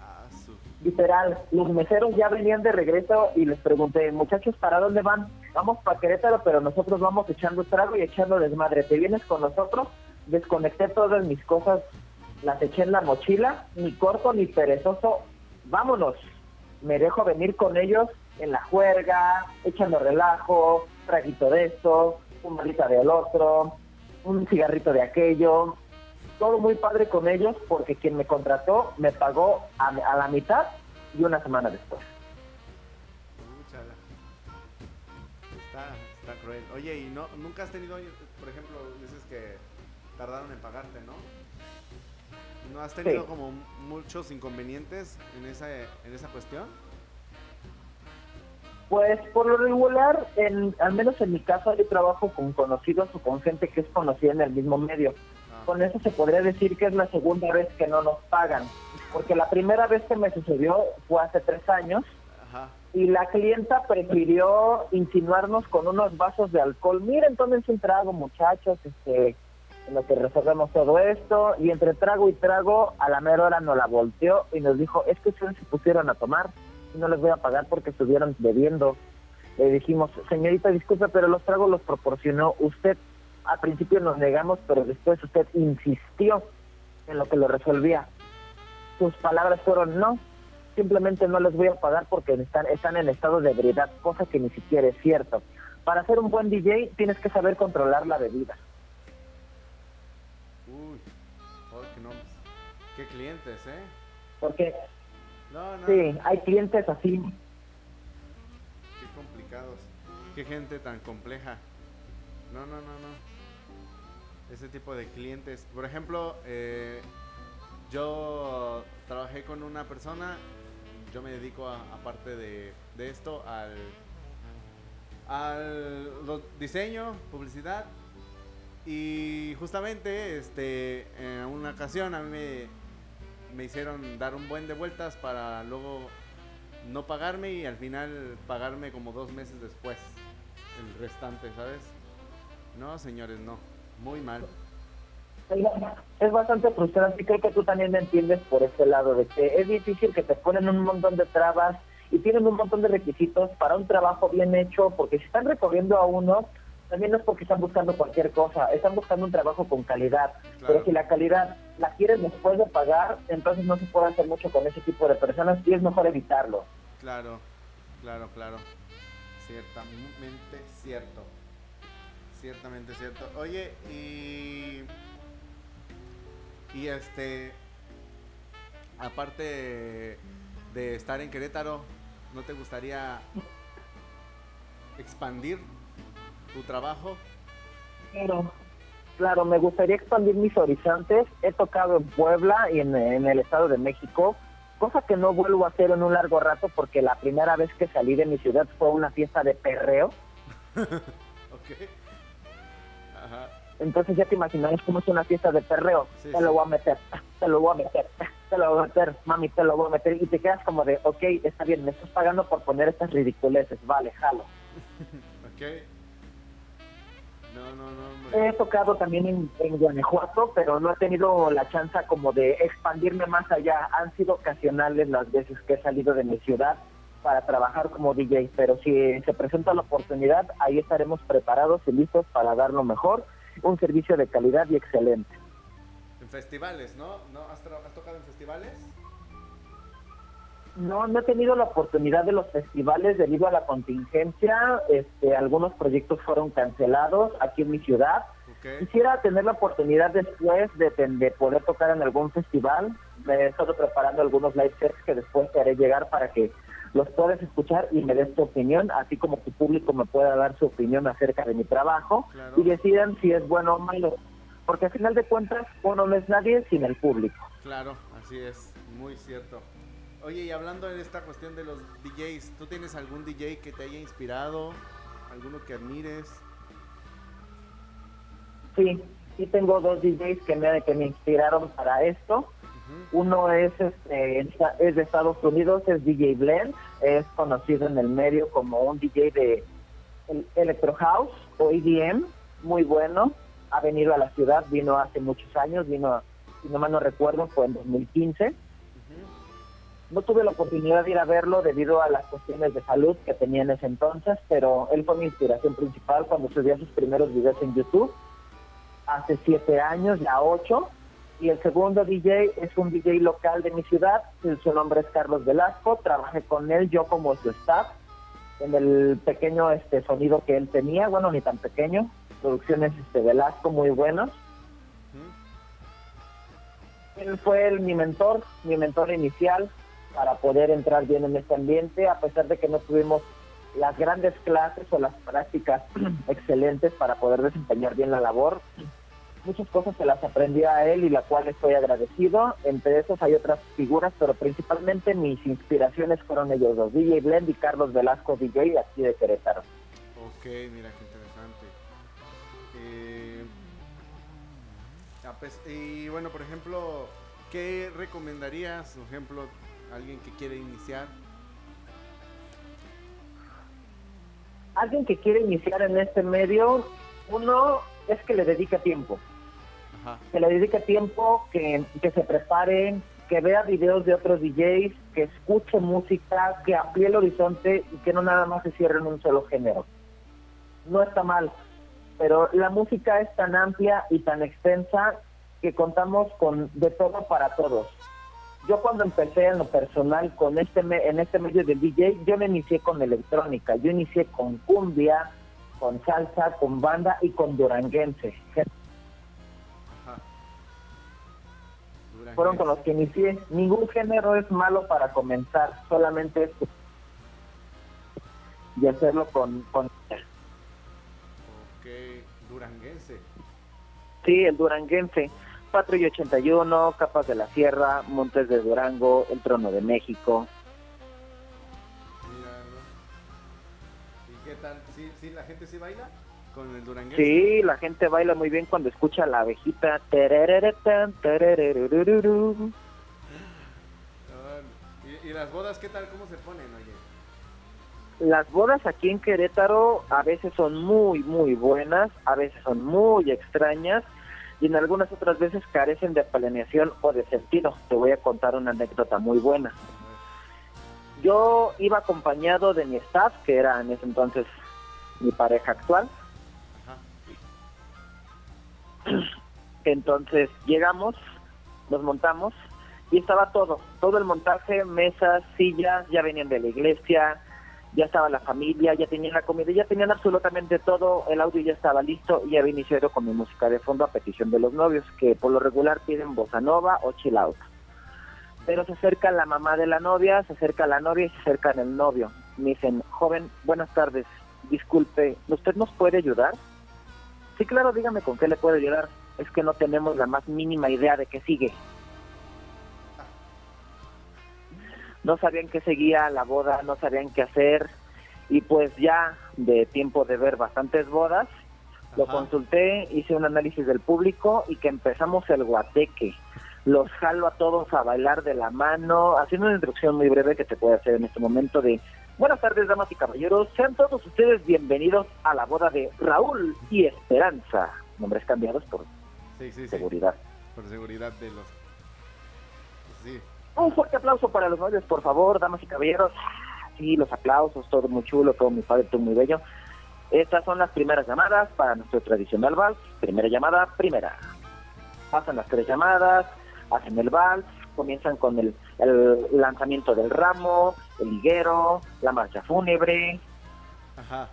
Ah, Literal, los meseros ya venían de regreso y les pregunté, muchachos, ¿para dónde van? Vamos para Querétaro, pero nosotros vamos echando trago y echando desmadre. ¿Te vienes con nosotros? Desconecté todas mis cosas, las eché en la mochila, ni corto ni perezoso. Vámonos. Me dejo venir con ellos en la juerga, echando relajo, traguito de esto, un malita del otro, un cigarrito de aquello. Todo muy padre con ellos porque quien me contrató me pagó a, la mitad y una semana después. Está, está cruel. Oye, ¿y no, nunca has tenido, por ejemplo, dices que tardaron en pagarte, ¿no? ¿No has tenido como muchos inconvenientes en esa, en esa cuestión? Pues por lo regular, en, al menos en mi caso, yo trabajo con conocidos o con gente que es conocida en el mismo medio. Con eso se podría decir que es la segunda vez que no nos pagan. Porque la primera vez que me sucedió fue hace tres años. Y la clienta prefirió insinuarnos con unos vasos de alcohol. Miren, tómense un trago, muchachos, este, en lo que resolvemos todo esto. Y entre trago y trago, a la mera hora nos la volteó y nos dijo, es que ustedes se pusieron a tomar no les voy a pagar porque estuvieron bebiendo. Le dijimos, señorita, disculpe, pero los tragos los proporcionó usted. Al principio nos negamos, pero después usted insistió en lo que lo resolvía. Sus palabras fueron, no, simplemente no les voy a pagar porque están, están en estado de ebriedad, cosa que ni siquiera es cierto. Para ser un buen DJ tienes que saber controlar la bebida. Uy, qué clientes, ¿eh? Porque Sí, hay clientes así. Qué complicados. Qué gente tan compleja. No, no, no, no. Ese tipo de clientes. Por ejemplo, eh, yo trabajé con una persona. Yo me dedico, aparte de, de, esto, al, al diseño, publicidad. Y justamente, este, en una ocasión a mí me me hicieron dar un buen de vueltas para luego no pagarme y al final pagarme como dos meses después el restante, ¿sabes? No, señores, no. Muy mal. Es bastante frustrante y creo que tú también me entiendes por ese lado, de que es difícil que te ponen un montón de trabas y tienen un montón de requisitos para un trabajo bien hecho, porque si están recorriendo a uno, también no es porque están buscando cualquier cosa, están buscando un trabajo con calidad. Pero si la calidad la quieres después de pagar, entonces no se puede hacer mucho con ese tipo de personas y es mejor evitarlo. Claro, claro, claro. Ciertamente cierto. Ciertamente cierto. Oye, y. Y este. Aparte de estar en Querétaro, ¿no te gustaría expandir tu trabajo? Claro, claro, me gustaría expandir mis horizontes. He tocado en Puebla y en, el Estado de México, cosa que no vuelvo a hacer en un largo rato porque la primera vez que salí de mi ciudad fue una fiesta de perreo. ok. Ajá. Entonces ya te imaginas cómo es una fiesta de perreo. te lo voy a meter, te lo voy a meter, te lo voy a meter, mami, te lo voy a meter. Y te quedas como de, ok, está bien, me estás pagando por poner estas ridiculeces, vale, jalo. ok. No, no, no. He tocado también en, Guanajuato, pero no he tenido la chance como de expandirme más allá. Han sido ocasionales las veces que he salido de mi ciudad para trabajar como DJ, pero si se presenta la oportunidad, ahí estaremos preparados y listos para dar lo mejor, un servicio de calidad y excelente. En festivales, ¿no? ¿No? ¿Has, ¿Has tocado en festivales? No, no he tenido la oportunidad de los festivales debido a la contingencia. Este, algunos proyectos fueron cancelados aquí en mi ciudad. Quisiera tener la oportunidad después de, poder tocar en algún festival. Me he estado preparando algunos live sets que después te haré llegar para que los puedas escuchar y me des tu opinión, así como tu público me pueda dar su opinión acerca de mi trabajo y decidan si es bueno o malo. Porque al final de cuentas, uno no es nadie sin el público. Claro, así es, muy cierto. Oye, y hablando de esta cuestión de los DJs, ¿tú tienes algún DJ que te haya inspirado? ¿Alguno que admires? Sí, sí tengo dos DJs que me, que me inspiraron para esto. Uno es, este, es de Estados Unidos, es DJ Blend, es conocido en el medio como un DJ de Electro House o EDM, muy bueno. Ha venido a la ciudad, vino hace muchos años, vino, si no mal no recuerdo, fue en 2015 no tuve la oportunidad de ir a verlo debido a las cuestiones de salud que tenía en ese entonces, pero él fue mi inspiración principal cuando subía sus primeros videos en YouTube, hace siete años, ya ocho. Y el segundo DJ es un DJ local de mi ciudad, su nombre es Carlos Velasco, trabajé con él yo como su staff en el pequeño este sonido que él tenía, bueno, ni tan pequeño, producciones este Velasco muy buenas. Él fue el, mi mentor, mi mentor inicial, para poder entrar bien en este ambiente, a pesar de que no tuvimos las grandes clases o las prácticas excelentes para poder desempeñar bien la labor. Muchas cosas se las aprendí a él y la cual estoy agradecido. Entre esos hay otras figuras, pero principalmente mis inspiraciones fueron ellos dos, DJ Blend y Carlos Velasco DJ aquí de Querétaro. Ok, mira qué interesante. Eh, y bueno, por ejemplo, ¿qué recomendarías, por ejemplo, alguien que quiere iniciar? Alguien que quiere iniciar en este medio, uno es que le dedique tiempo. Que le dedique tiempo, que, que se prepare, que vea videos de otros DJs, que escuche música, que amplíe el horizonte y que no nada más se cierre en un solo género. No está mal, pero la música es tan amplia y tan extensa que contamos con de todo para todos yo cuando empecé en lo personal con este en este medio de DJ, yo me inicié con electrónica, yo inicié con cumbia, con salsa, con banda y con duranguense. Fueron con los que inicié. Ningún género es malo para comenzar, solamente es y hacerlo con, con... Ok, duranguense. Sí, el duranguense. Patrulla 81, Capas de la Sierra, Montes de Durango, El Trono de México. ¿Y qué tal? ¿Sí, la gente sí baila con el duranguense? Sí, la gente baila muy bien cuando escucha la abejita. ¿Y, las bodas qué tal? ¿Cómo se ponen, oye? Las bodas aquí en Querétaro a veces son muy, muy buenas, a veces son muy extrañas y en algunas otras veces carecen de planeación o de sentido. Te voy a contar una anécdota muy buena. Yo iba acompañado de mi staff, que era en ese entonces mi pareja actual, Entonces llegamos, nos montamos y estaba todo, todo el montaje, mesas, sillas, ya venían de la iglesia, ya estaba la familia, ya tenían la comida, ya tenían absolutamente todo, el audio ya estaba listo y había iniciado con mi música de fondo a petición de los novios, que por lo regular piden bossa nova o chill out. Pero se acerca la mamá de la novia, se acerca la novia y se acerca el novio. Me dicen, joven, buenas tardes, disculpe, ¿usted nos puede ayudar? Sí, claro, dígame con qué le puedo ayudar. Es que no tenemos la más mínima idea de qué sigue. no sabían qué seguía la boda, no sabían qué hacer y pues ya de tiempo de ver bastantes bodas, lo consulté, hice un análisis del público y que empezamos el guateque. Los jalo a todos a bailar de la mano, haciendo una introducción muy breve que te puedo hacer en este momento de Buenas tardes, damas y caballeros. Sean todos ustedes bienvenidos a la boda de Raúl y Esperanza. Nombres cambiados por seguridad. Por seguridad de los... Sí. Un fuerte aplauso para los novios, por favor, damas y caballeros. Sí, los aplausos, todo muy chulo, todo muy padre, todo muy bello. Estas son las primeras llamadas para nuestro tradicional vals. Primera llamada, primera. Pasan las tres llamadas, hacen el vals, comienzan con el, el lanzamiento del ramo, el higuero, la marcha fúnebre. Ajá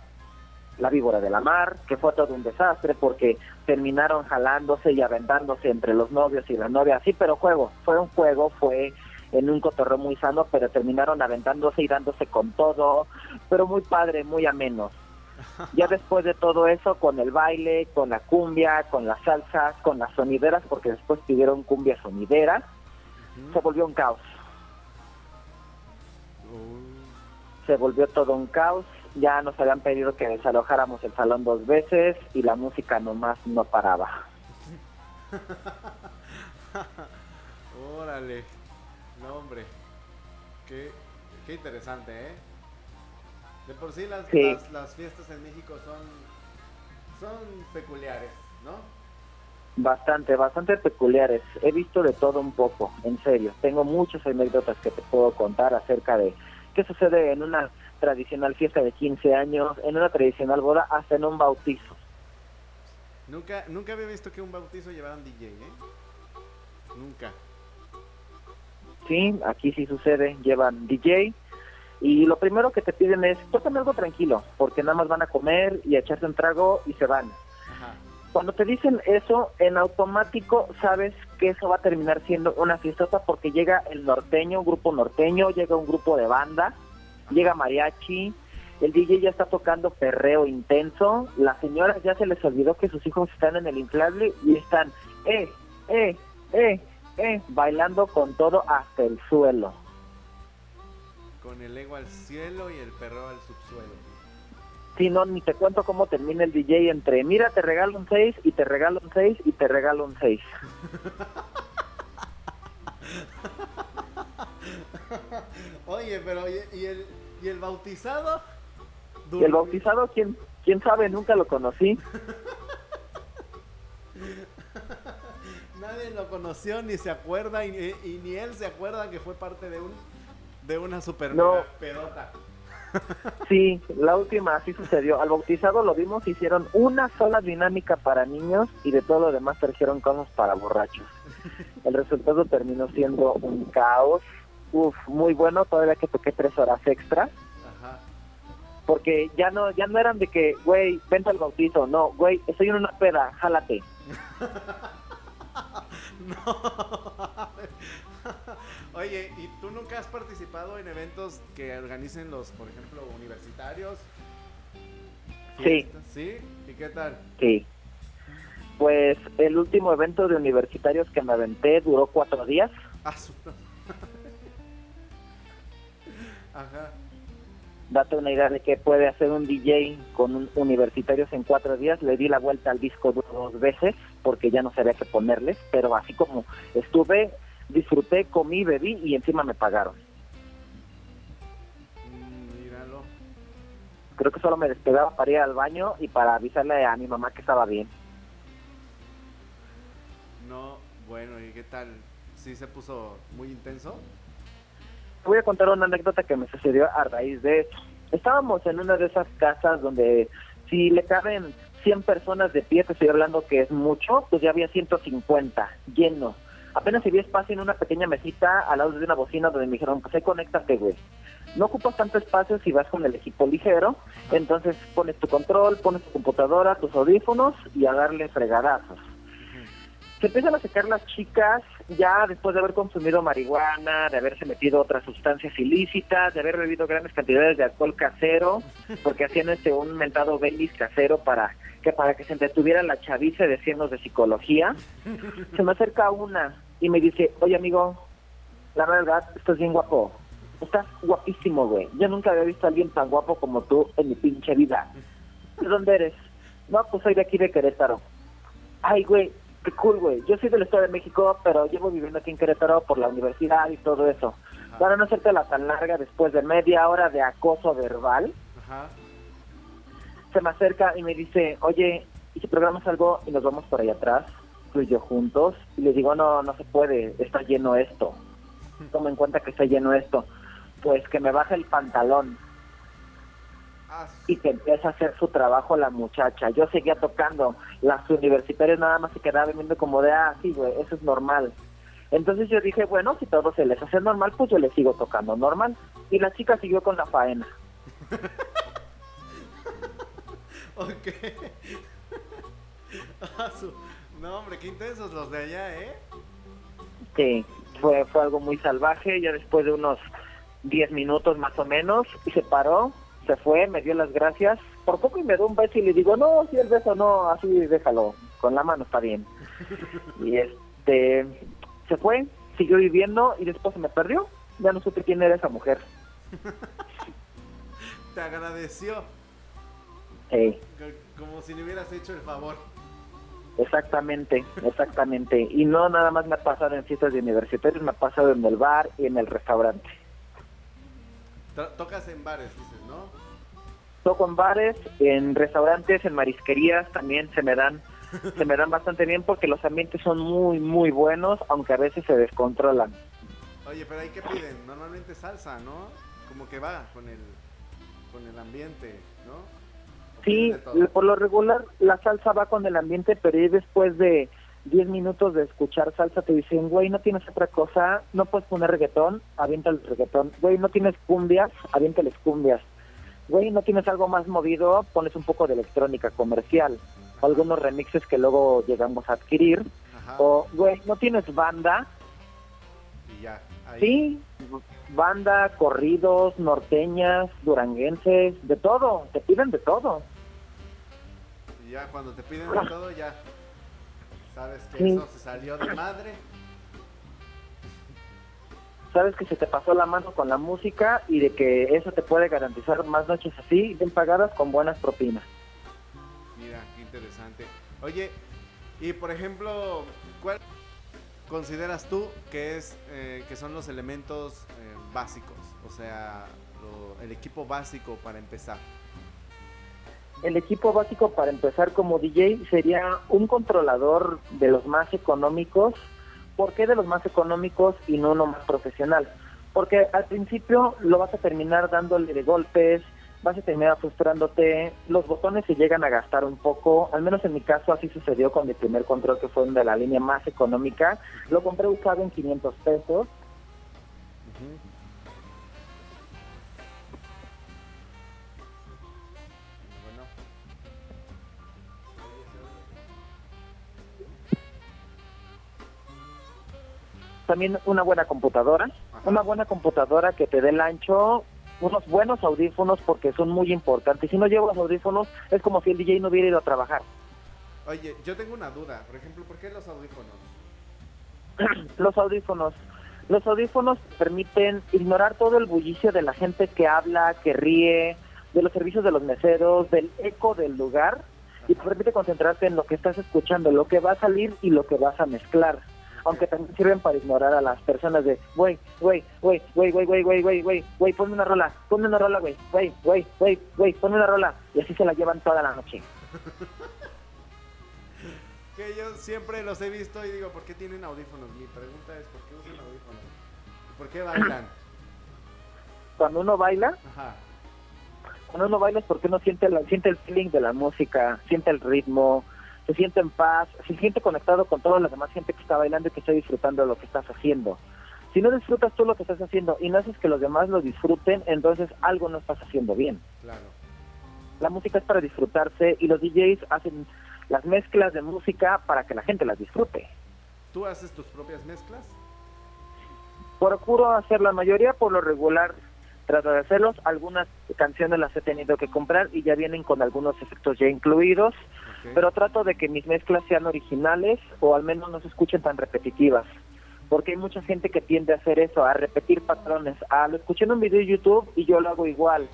la víbora de la mar, que fue todo un desastre porque terminaron jalándose y aventándose entre los novios y las novias. Sí, pero juego, fue un juego, fue en un cotorreo muy sano, pero terminaron aventándose y dándose con todo, pero muy padre, muy ameno. Ya después de todo eso, con el baile, con la cumbia, con las salsas, con las sonideras, porque después pidieron cumbia sonidera, se volvió un caos. Se volvió todo un caos. Ya nos habían pedido que desalojáramos el salón dos veces y la música nomás no paraba. Órale. No, hombre. Qué, qué interesante, ¿eh? De por sí las, las, fiestas en México son, son peculiares, ¿no? Bastante, bastante peculiares. He visto de todo un poco, en serio. Tengo muchas anécdotas que te puedo contar acerca de qué sucede en una tradicional fiesta de 15 años, en una tradicional boda, hasta en un bautizo. Nunca, nunca había visto que un bautizo llevara un DJ, ¿eh? Nunca. Sí, aquí sí sucede, llevan DJ y lo primero que te piden es, tócame algo tranquilo, porque nada más van a comer y a echarse un trago y se van. Cuando te dicen eso, en automático sabes que eso va a terminar siendo una fiestota porque llega el norteño, un grupo norteño, llega un grupo de banda, llega mariachi, el DJ ya está tocando perreo intenso, las señoras ya se les olvidó que sus hijos están en el inflable y están, eh, eh, eh, eh, bailando con todo hasta el suelo. Con el ego al cielo y el perro al subsuelo. Si no, ni te cuento cómo termina el DJ entre, mira, te regalo un 6 y te regalo un 6 y te regalo un 6. Oye, pero ¿y, el, ¿y el bautizado? ¿Y el bautizado quién, quién sabe? Nunca lo conocí. nadie lo conoció ni se acuerda y, ni él se acuerda que fue parte de un de una super no. pedota. Sí, la última así sucedió. Al bautizado lo vimos, hicieron una sola dinámica para niños y de todo lo demás trajeron cosas para borrachos. El resultado terminó siendo un caos. Uf, muy bueno, todavía que toqué tres horas extra. Porque ya no, ya no eran de que, güey, vente al bautizo. No, güey, estoy en una peda, jálate. No. Oye, ¿y tú nunca has participado en eventos que organicen los, por ejemplo, universitarios? Sí. ¿Sí? ¿Y qué tal? Sí. Pues el último evento de universitarios que me aventé duró cuatro días. Ah, Ajá. Date una idea de que puede hacer un DJ con un universitarios en cuatro días. Le di la vuelta al disco dos veces porque ya no sabía qué ponerles, pero así como estuve, disfruté, comí, bebí y encima me pagaron. Míralo. Creo que solo me despegaba para ir al baño y para avisarle a mi mamá que estaba bien. No, bueno, ¿y qué tal? ¿Sí se puso muy intenso? Voy a contar una anécdota que me sucedió a raíz de esto. Estábamos en una de esas casas donde si le caben 100 personas de pie, te estoy hablando que es mucho, pues ya había 150 lleno. Apenas había espacio en una pequeña mesita al lado de una bocina donde me dijeron, pues ahí conéctate, güey. No ocupas tanto espacio si vas con el equipo ligero, entonces pones tu control, pones tu computadora, tus audífonos y a darle fregadazos. Se empiezan a secar las chicas ya después de haber consumido marihuana, de haberse metido otras sustancias ilícitas, de haber bebido grandes cantidades de alcohol casero, porque hacían este un mentado Baileys casero para que para que se entretuviera la chaviza de cienos de psicología. Se me acerca una y me dice, oye amigo, la verdad, estás bien guapo. Estás guapísimo, güey. Yo nunca había visto a alguien tan guapo como tú en mi pinche vida. ¿De dónde eres? No, pues soy de aquí de Querétaro. Ay, güey, qué cool, güey. Yo soy del Estado de México, pero llevo viviendo aquí en Querétaro por la universidad y todo eso. Para no hacerte la tan larga después de media hora de acoso verbal, Ajá. se me acerca y me dice, oye, ¿y si programas algo y nos vamos por ahí atrás, y yo juntos? Y le digo, no, no se puede, está lleno esto. Toma en cuenta que está lleno esto. Pues que me baje el pantalón Ah, y que empieza a hacer su trabajo la muchacha. Yo seguía tocando, las universitarias nada más se quedaban viendo como de, ah, sí, güey, eso es normal. Entonces yo dije, bueno, si todo se les hace normal, pues yo les sigo tocando normal. Y la chica siguió con la faena. ok. No, hombre, qué intensos los de allá, ¿eh? Sí, fue, fue algo muy salvaje. Ya después de unos 10 minutos más o menos, y se paró, se fue, me dio las gracias. Por poco y me dio un beso y le digo, no, si el beso no, así déjalo, con la mano está bien. Y este, se fue, siguió viviendo y después se me perdió. Ya no supe quién era esa mujer. Te agradeció. Sí, Como si le hubieras hecho el favor. Exactamente, exactamente. Y no nada más me ha pasado en fiestas de universitarios, me ha pasado en el bar y en el restaurante. Tocas en bares, dices, ¿no? Toco en bares, en restaurantes, en marisquerías también se me dan se me dan bastante bien porque los ambientes son muy muy buenos, aunque a veces se descontrolan. Oye, pero ahí qué piden? Normalmente salsa, ¿no? Como que va con el con el ambiente, ¿no? ¿O Sí, por lo regular la salsa va con el ambiente, pero después de 10 minutos de escuchar salsa te dicen, güey, no tienes otra cosa, no puedes poner reggaetón, avienta el reggaetón. Güey, no tienes cumbias, avienta las cumbias. Güey, no tienes algo más movido, pones un poco de electrónica comercial. Algunos remixes que luego llegamos a adquirir. Ajá. O, güey, no tienes banda, Y ya. Ahí. sí, banda, corridos, norteñas, duranguenses, de todo, te piden de todo. Y ya cuando te piden de todo, ya sabes que Sí. eso se salió de madre. Sabes que se te pasó la mano con la música y de que eso te puede garantizar más noches así, bien pagadas con buenas propinas. Mira, qué interesante. Oye, y por ejemplo, ¿cuál consideras tú que es eh, que son los elementos eh, básicos? O sea, lo- el equipo básico para empezar. El equipo básico para empezar como DJ sería un controlador de los más económicos. ¿Por qué de los más económicos y no uno más profesional? Porque al principio lo vas a terminar dándole de golpes, vas a terminar frustrándote, los botones se llegan a gastar un poco, al menos en mi caso así sucedió con mi primer control que fue de la línea más económica, lo compré usado en 500 pesos, Bueno. También una buena computadora, Ajá. una buena computadora que te dé el ancho, unos buenos audífonos porque son muy importantes. Si no llevas audífonos es como si el DJ no hubiera ido a trabajar. Oye, yo tengo una duda. Por ejemplo, ¿por qué los audífonos? Los audífonos. Los audífonos te permiten ignorar todo el bullicio de la gente que habla, que ríe, de los servicios de los meseros, del eco del lugar y te permite concentrarte en lo que estás escuchando, lo que va a salir y lo que vas a mezclar. Aunque también sirven para ignorar a las personas de, güey, güey, güey, güey, güey, güey, güey, güey, güey, güey, ponme una rola, ponme una rola, güey, güey, güey, güey, güey, ponme una rola. Y así se la llevan toda la noche. Que yo siempre los he visto y digo, ¿por qué tienen audífonos? Mi pregunta es, ¿por qué usan audífonos? ¿Por qué bailan? Cuando uno baila, Ajá. cuando uno baila es porque uno siente, la, siente el feeling de la música, siente el ritmo, se siente en paz, se siente conectado con toda la demás gente que está bailando y que está disfrutando de lo que estás haciendo. Si no disfrutas tú lo que estás haciendo y no haces que los demás lo disfruten, entonces algo no estás haciendo bien. Claro. La música es para disfrutarse y los DJs hacen las mezclas de música para que la gente las disfrute. ¿Tú haces tus propias mezclas? Procuro hacer la mayoría por lo regular, trato de hacerlos. Algunas canciones las he tenido que comprar y ya vienen con algunos efectos ya incluidos, Pero trato de que mis mezclas sean originales o al menos no se escuchen tan repetitivas. Porque hay mucha gente que tiende a hacer eso, a repetir patrones. Ah, lo escuché en un video de YouTube y yo lo hago igual.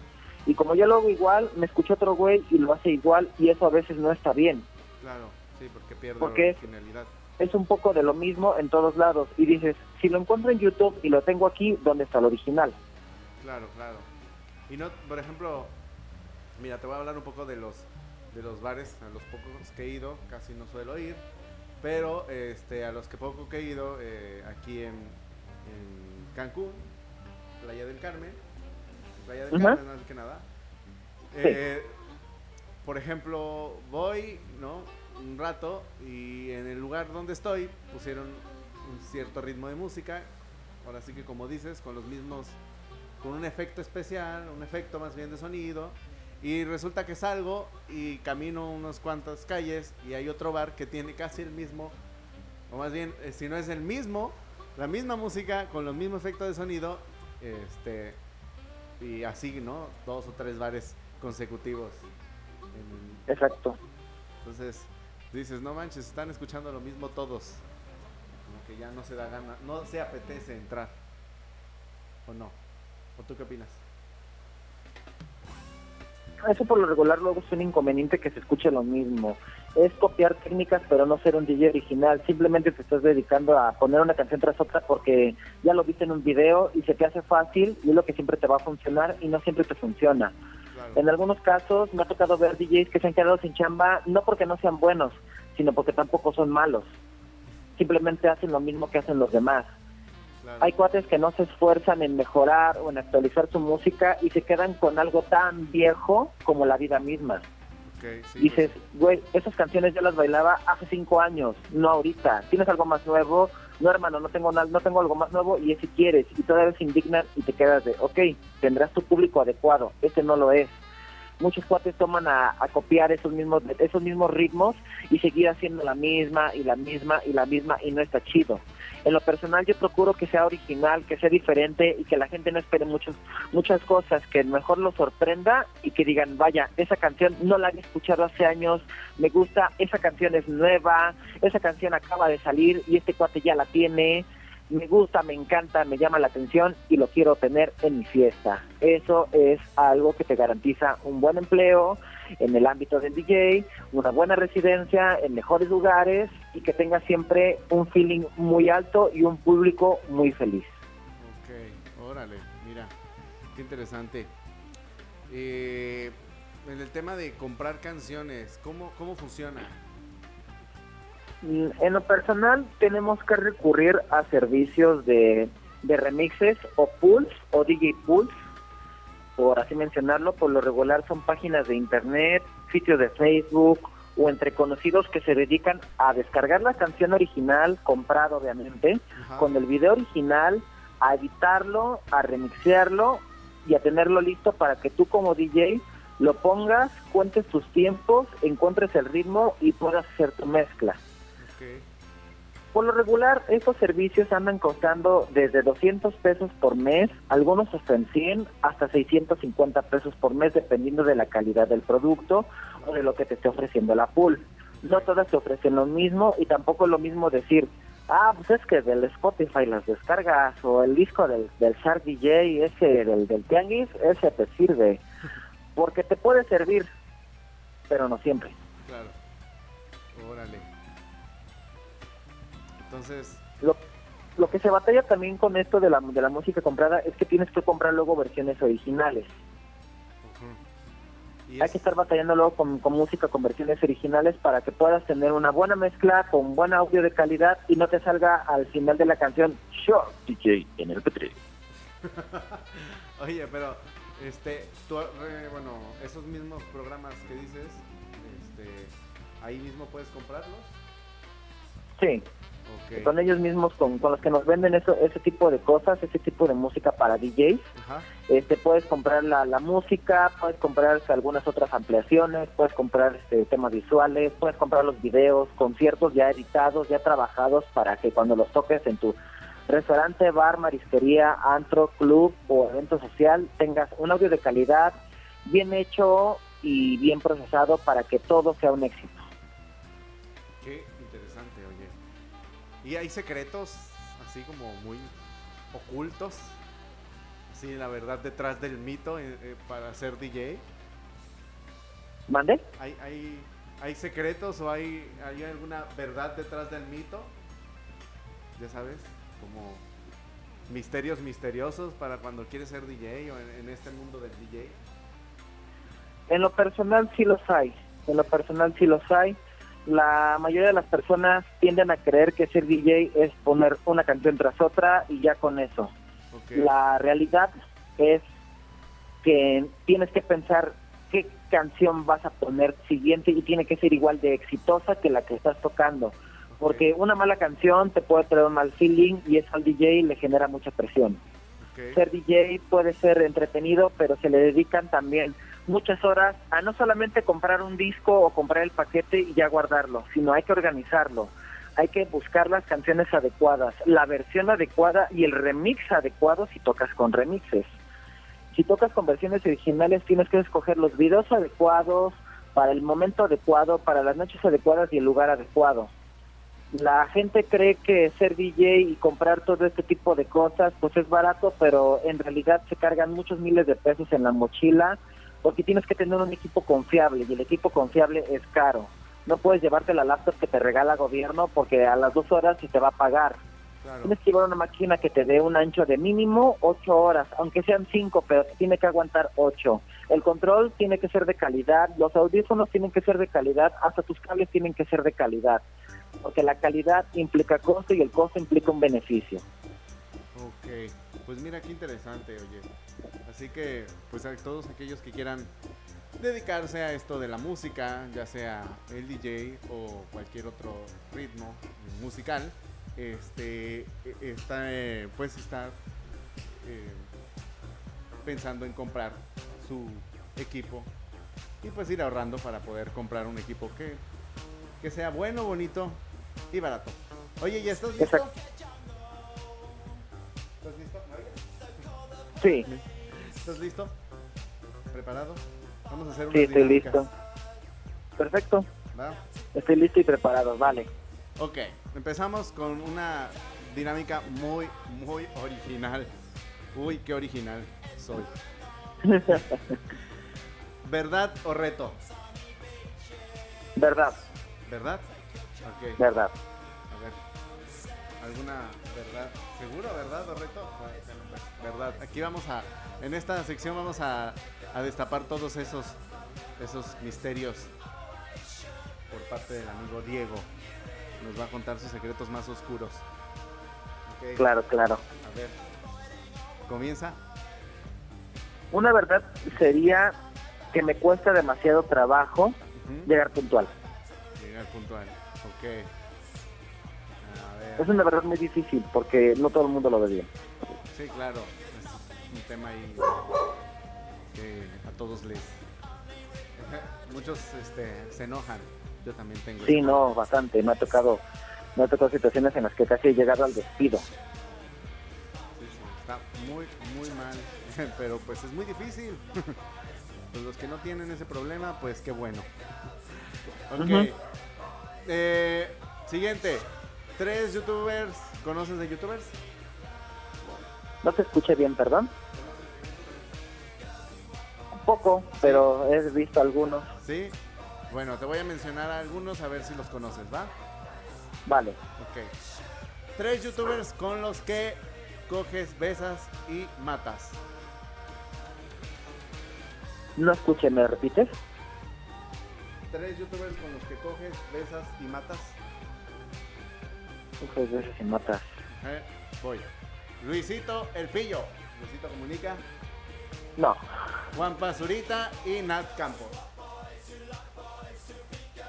Y como yo lo hago igual, me escucha otro güey y lo hace igual y eso a veces no está bien. Claro, sí, porque pierde Porque- la originalidad. es un poco de lo mismo en todos lados. Y dices, si lo encuentro en YouTube y lo tengo aquí, ¿dónde está el original? Claro, claro. Y no, por ejemplo, mira, te voy a hablar un poco de los de los bares a los pocos que he ido, casi no suelo ir, pero este a los que poco que he ido eh, aquí en, en Cancún, Playa del Carmen, Playa del. Carmen más que nada. Eh, por ejemplo, voy, ¿no? Un rato y en el lugar donde estoy pusieron un cierto ritmo de música, ahora sí que como dices, con los mismos con un efecto especial, un efecto más bien de sonido. Y resulta que salgo y camino unas cuantas calles y hay otro bar que tiene casi el mismo, o más bien, eh, si no es el mismo, la misma música con los mismos efectos de sonido, este, y así, ¿no? Dos o tres bares consecutivos. En- Exacto. entonces dices, no manches, están escuchando lo mismo todos. Como que ya no se da gana, no se apetece entrar. ¿O no? ¿O tú qué opinas? Eso por lo regular luego es un inconveniente que se escuche lo mismo. Es copiar técnicas pero no ser un DJ original. Simplemente te estás dedicando a poner una canción tras otra porque ya lo viste en un video y se te hace fácil y es lo que siempre te va a funcionar y no siempre te funciona. Claro. En algunos casos me ha tocado ver DJs que se han quedado sin chamba no porque no sean buenos, sino porque tampoco son malos. Simplemente hacen lo mismo que hacen los demás. Claro. Hay cuates que no se esfuerzan en mejorar o en actualizar su música y se quedan con algo tan viejo como la vida misma. Sí, Dices, pues, güey, esas canciones yo las bailaba hace cinco años, no ahorita. ¿Tienes algo más nuevo? No, hermano, no tengo nada, no tengo algo más nuevo y es si quieres. Y todavía se indignan y te quedas de, ok, tendrás tu público adecuado. Este no lo es. Muchos cuates toman a, copiar esos mismos, esos mismos ritmos y seguir haciendo la misma y la misma y la misma y no está chido. En lo personal yo procuro que sea original, que sea diferente y que la gente no espere muchos, muchas cosas, que mejor lo sorprenda y que digan, vaya, esa canción no la había escuchado hace años, me gusta, esa canción es nueva, esa canción acaba de salir y este cuate ya la tiene, me gusta, me encanta, me llama la atención y lo quiero tener en mi fiesta. Eso es algo que te garantiza un buen empleo en el ámbito del DJ, una buena residencia en mejores lugares y que tenga siempre un feeling muy alto y un público muy feliz. Ok, órale, mira, qué interesante. Eh, en el tema de comprar canciones, ¿cómo, cómo funciona? Mm, En lo personal tenemos que recurrir a servicios de, de remixes o pools o DJ pools, por así mencionarlo, por lo regular son páginas de internet, sitios de Facebook o entre conocidos que se dedican a descargar la canción original, comprada obviamente, Ajá. con el video original, a editarlo, a remixearlo y a tenerlo listo para que tú como DJ lo pongas, cuentes tus tiempos, encuentres el ritmo y puedas hacer tu mezcla. Por lo regular, estos servicios andan costando desde 200 pesos por mes, algunos hasta en 100, hasta 650 pesos por mes, dependiendo de la calidad del producto o de lo que te esté ofreciendo la pool. No todas te ofrecen lo mismo y tampoco es lo mismo decir, ah, pues es que del Spotify las descargas o el disco del, del Shark DJ, ese del, del Tianguis, ese te sirve. Porque te puede servir, pero no siempre. claro. Órale. Entonces, Lo, lo que se batalla también con esto de la, de la música comprada es que tienes que comprar luego versiones originales. Y Hay que estar batallando luego con, con música con versiones originales para que puedas tener una buena mezcla con buen audio de calidad y no te salga al final de la canción Sure DJ en el P3. Oye, pero Este, tú, eh, bueno, esos mismos programas que dices, este, ahí mismo puedes comprarlos. Sí, Son ellos mismos con, con los que nos venden eso, ese tipo de cosas, ese tipo de música para DJs. Ajá. Este, puedes comprar la, la música, puedes comprar algunas otras ampliaciones, puedes comprar este, temas visuales, puedes comprar los videos, conciertos ya editados, ya trabajados para que cuando los toques en tu restaurante, bar, marisquería, antro, club o evento social tengas un audio de calidad bien hecho y bien procesado para que todo sea un éxito. ¿Y hay secretos así como muy ocultos? Sí, la verdad detrás del mito eh, eh, para ser DJ. ¿Mande? ¿Hay, hay, hay secretos o hay, hay alguna verdad detrás del mito? Ya sabes, como misterios misteriosos para cuando quieres ser DJ o en, en este mundo del DJ. En lo personal sí los hay, en lo personal sí los hay. La mayoría de las personas tienden a creer que ser DJ es poner una canción tras otra y ya con eso. La realidad es que tienes que pensar qué canción vas a poner siguiente y tiene que ser igual de exitosa que la que estás tocando. Porque una mala canción te puede traer un mal feeling y eso al DJ le genera mucha presión ser DJ puede ser entretenido, pero se le dedican también muchas horas a no solamente comprar un disco o comprar el paquete y ya guardarlo, sino hay que organizarlo. Hay que buscar las canciones adecuadas, la versión adecuada y el remix adecuado si tocas con remixes. Si tocas con versiones originales tienes que escoger los videos adecuados para el momento adecuado, para las noches adecuadas y el lugar adecuado. La gente cree que ser DJ y comprar todo este tipo de cosas pues es barato, pero en realidad se cargan muchos miles de pesos en la mochila porque tienes que tener un equipo confiable y el equipo confiable es caro. No puedes llevarte la laptop que te regala gobierno porque a las dos horas se te va a pagar. Claro. Tienes que llevar una máquina que te dé un ancho de mínimo ocho horas, aunque sean cinco, pero tiene que aguantar ocho. El control tiene que ser de calidad, los audífonos tienen que ser de calidad, hasta tus cables tienen que ser de calidad, porque la calidad implica costo y el costo implica un beneficio. Ok, pues mira qué interesante, oye. Así que, pues a todos aquellos que quieran dedicarse a esto de la música, ya sea el DJ o cualquier otro ritmo musical, este, e- está, eh, pues estar eh, pensando en comprar su equipo y pues ir ahorrando para poder comprar un equipo que, que sea bueno, bonito y barato. Oye, ¿ya estás listo? Sí, ¿Estás listo? ¿Preparado? Vamos a hacer una sí, estoy listo. Perfecto, ¿va? estoy listo y preparado, vale. Ok, empezamos con una dinámica muy, muy original. Uy, qué original soy. ¿Verdad o reto? verdad, ¿Verdad? Ok, verdad. a ver. ¿Alguna verdad? ¿Seguro, verdad o reto? Verdad. Aquí vamos a, en esta sección vamos a, a destapar todos esos, esos misterios por parte del amigo Diego. Nos va a contar sus secretos más oscuros. Claro, claro. A ver. Comienza. Una verdad sería que me cuesta demasiado trabajo llegar puntual. Llegar puntual. Ok. A ver. Es una verdad muy difícil porque no todo el mundo lo ve bien. Sí, claro. Es un tema ahí que a todos les. Muchos este, se enojan. Yo también tengo. Sí, no, bastante. Me ha tocado, me ha tocado situaciones en las que casi he llegado al despido. Sí, sí, está muy, muy mal. Pero pues es muy difícil. Pues los que no tienen ese problema, pues qué bueno. Ok. Eh, siguiente. Tres youtubers. ¿Conoces de youtubers? No se escucha bien, perdón. Un poco, pero he visto algunos. Sí. Bueno, te voy a mencionar algunos a ver si los conoces, ¿va? Vale. Ok. Tres youtubers con los que coges, besas y matas. No escuché, ¿me repites? Tres youtubers con los que coges, besas y matas. Muchas veces se matas. Eh, voy. Luisito El Pillo. Luisito comunica. No, Juan Pazurita y Nat Campos.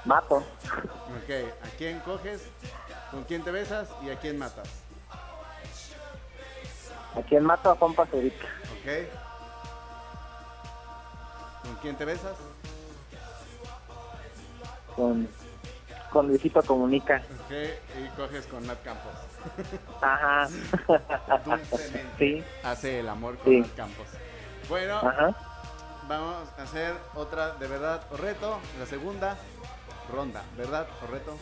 mato. Ok, ¿a quién coges? ¿Con quién te besas? ¿Y a quién matas? ¿A quién mato? A Juan Pazurita. Ok. ¿Con quién te besas? Con, con Luisito Comunica. Ok, y coges con Nat Campos. Ajá. Dulcemente. sí, Hace el amor con Sí. Nat Campos. Bueno, ajá. vamos a hacer otra de verdad o reto. La segunda ronda, ¿verdad o reto?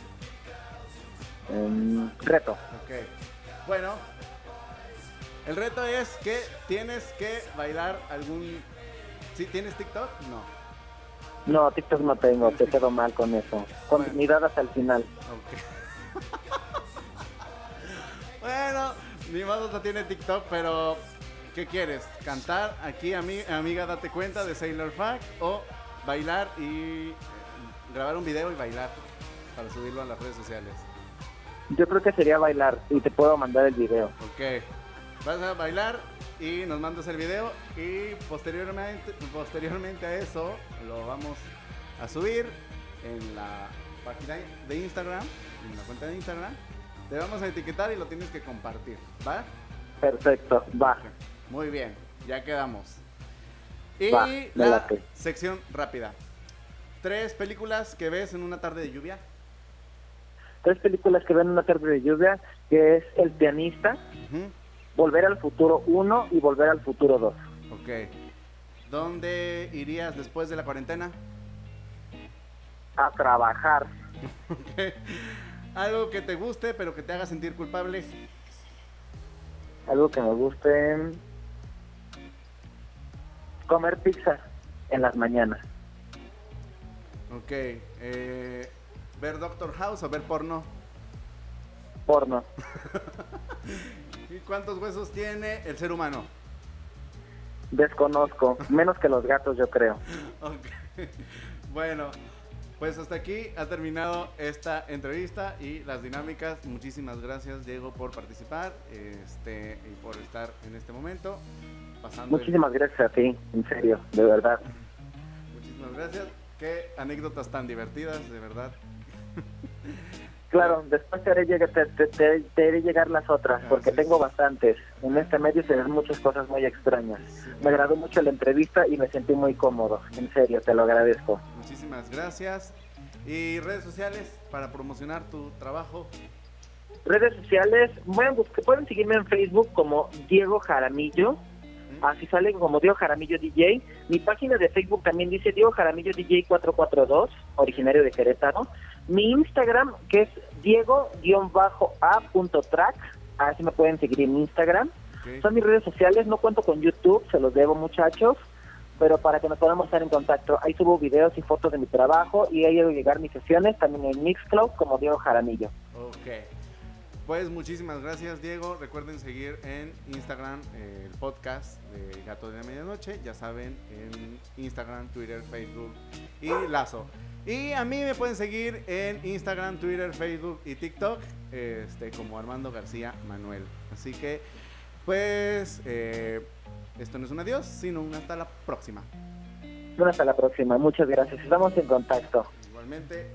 Em, reto. Ok. Bueno, el reto es que tienes que bailar algún. ¿Sí tienes TikTok? No. No, TikTok no tengo, te quedo mal con eso. Continuidad hasta el final. Bueno, mi no tiene TikTok, pero ¿qué quieres? ¿Cantar aquí, ami- amiga, date cuenta de Sailor Fact? ¿O bailar y eh, grabar un video y bailar para subirlo a las redes sociales? Yo creo que sería bailar y te puedo mandar el video. Ok. Vas a bailar y nos mandas el video y posteriormente, posteriormente a eso lo vamos a subir en la página de Instagram, en la cuenta de Instagram. Te vamos a etiquetar y lo tienes que compartir, ¿va? Perfecto, va. Muy bien, ya quedamos. Y Va, la sección rápida. Tres películas que ves en una tarde de lluvia. Tres películas que ven una tarde de lluvia, que es El pianista, Volver al futuro 1 y Volver al futuro 2. Ok. ¿Dónde irías después de la cuarentena? A trabajar. Ok. Algo que te guste, pero que te haga sentir culpable. Algo que me guste. Comer pizza en las mañanas. Ok. eh, ¿Ver Doctor House o ver porno? Porno. ¿Y cuántos huesos tiene el ser humano? Desconozco. Menos que los gatos, yo creo. Bueno, pues hasta aquí ha terminado esta entrevista y las dinámicas. Muchísimas gracias, Diego, por participar este, y por estar en este momento. Pasando el- Muchísimas gracias a ti, en serio, de verdad. Muchísimas gracias. Qué anécdotas tan divertidas, de verdad. Claro, después te haré, llegar, te, te- te- te haré llegar las otras, porque tengo es. bastantes. En este medio se ven muchas cosas muy extrañas. Me agradó mucho la entrevista y me sentí muy cómodo. En serio, te lo agradezco. Muchísimas gracias. Y redes sociales para promocionar tu trabajo. Redes sociales, pueden, buscar- pueden seguirme en Facebook como Diego Jaramillo. Así salen como Diego Jaramillo DJ. Mi página de Facebook también dice Diego Jaramillo DJ 442, originario de Querétaro. Mi Instagram, que es Diego-A.track. Así me pueden seguir en Instagram. Son mis redes sociales, no cuento con YouTube, se los debo muchachos, pero para que nos podamos estar en contacto. Ahí subo videos y fotos de mi trabajo y ahí debo llegar mis sesiones, también en Mixcloud como Diego Jaramillo. Ok. Pues muchísimas gracias, Diego. Recuerden seguir en Instagram eh, el podcast de Gato de la Medianoche. Ya saben, en Instagram, Twitter, Facebook y Lazo. Y a mí me pueden seguir en Instagram, Twitter, Facebook y TikTok este, como Armando García Manuel. Así que, pues, eh, esto no es un adiós, sino un hasta la próxima. Bueno, hasta la próxima, muchas gracias, estamos en contacto. Igualmente.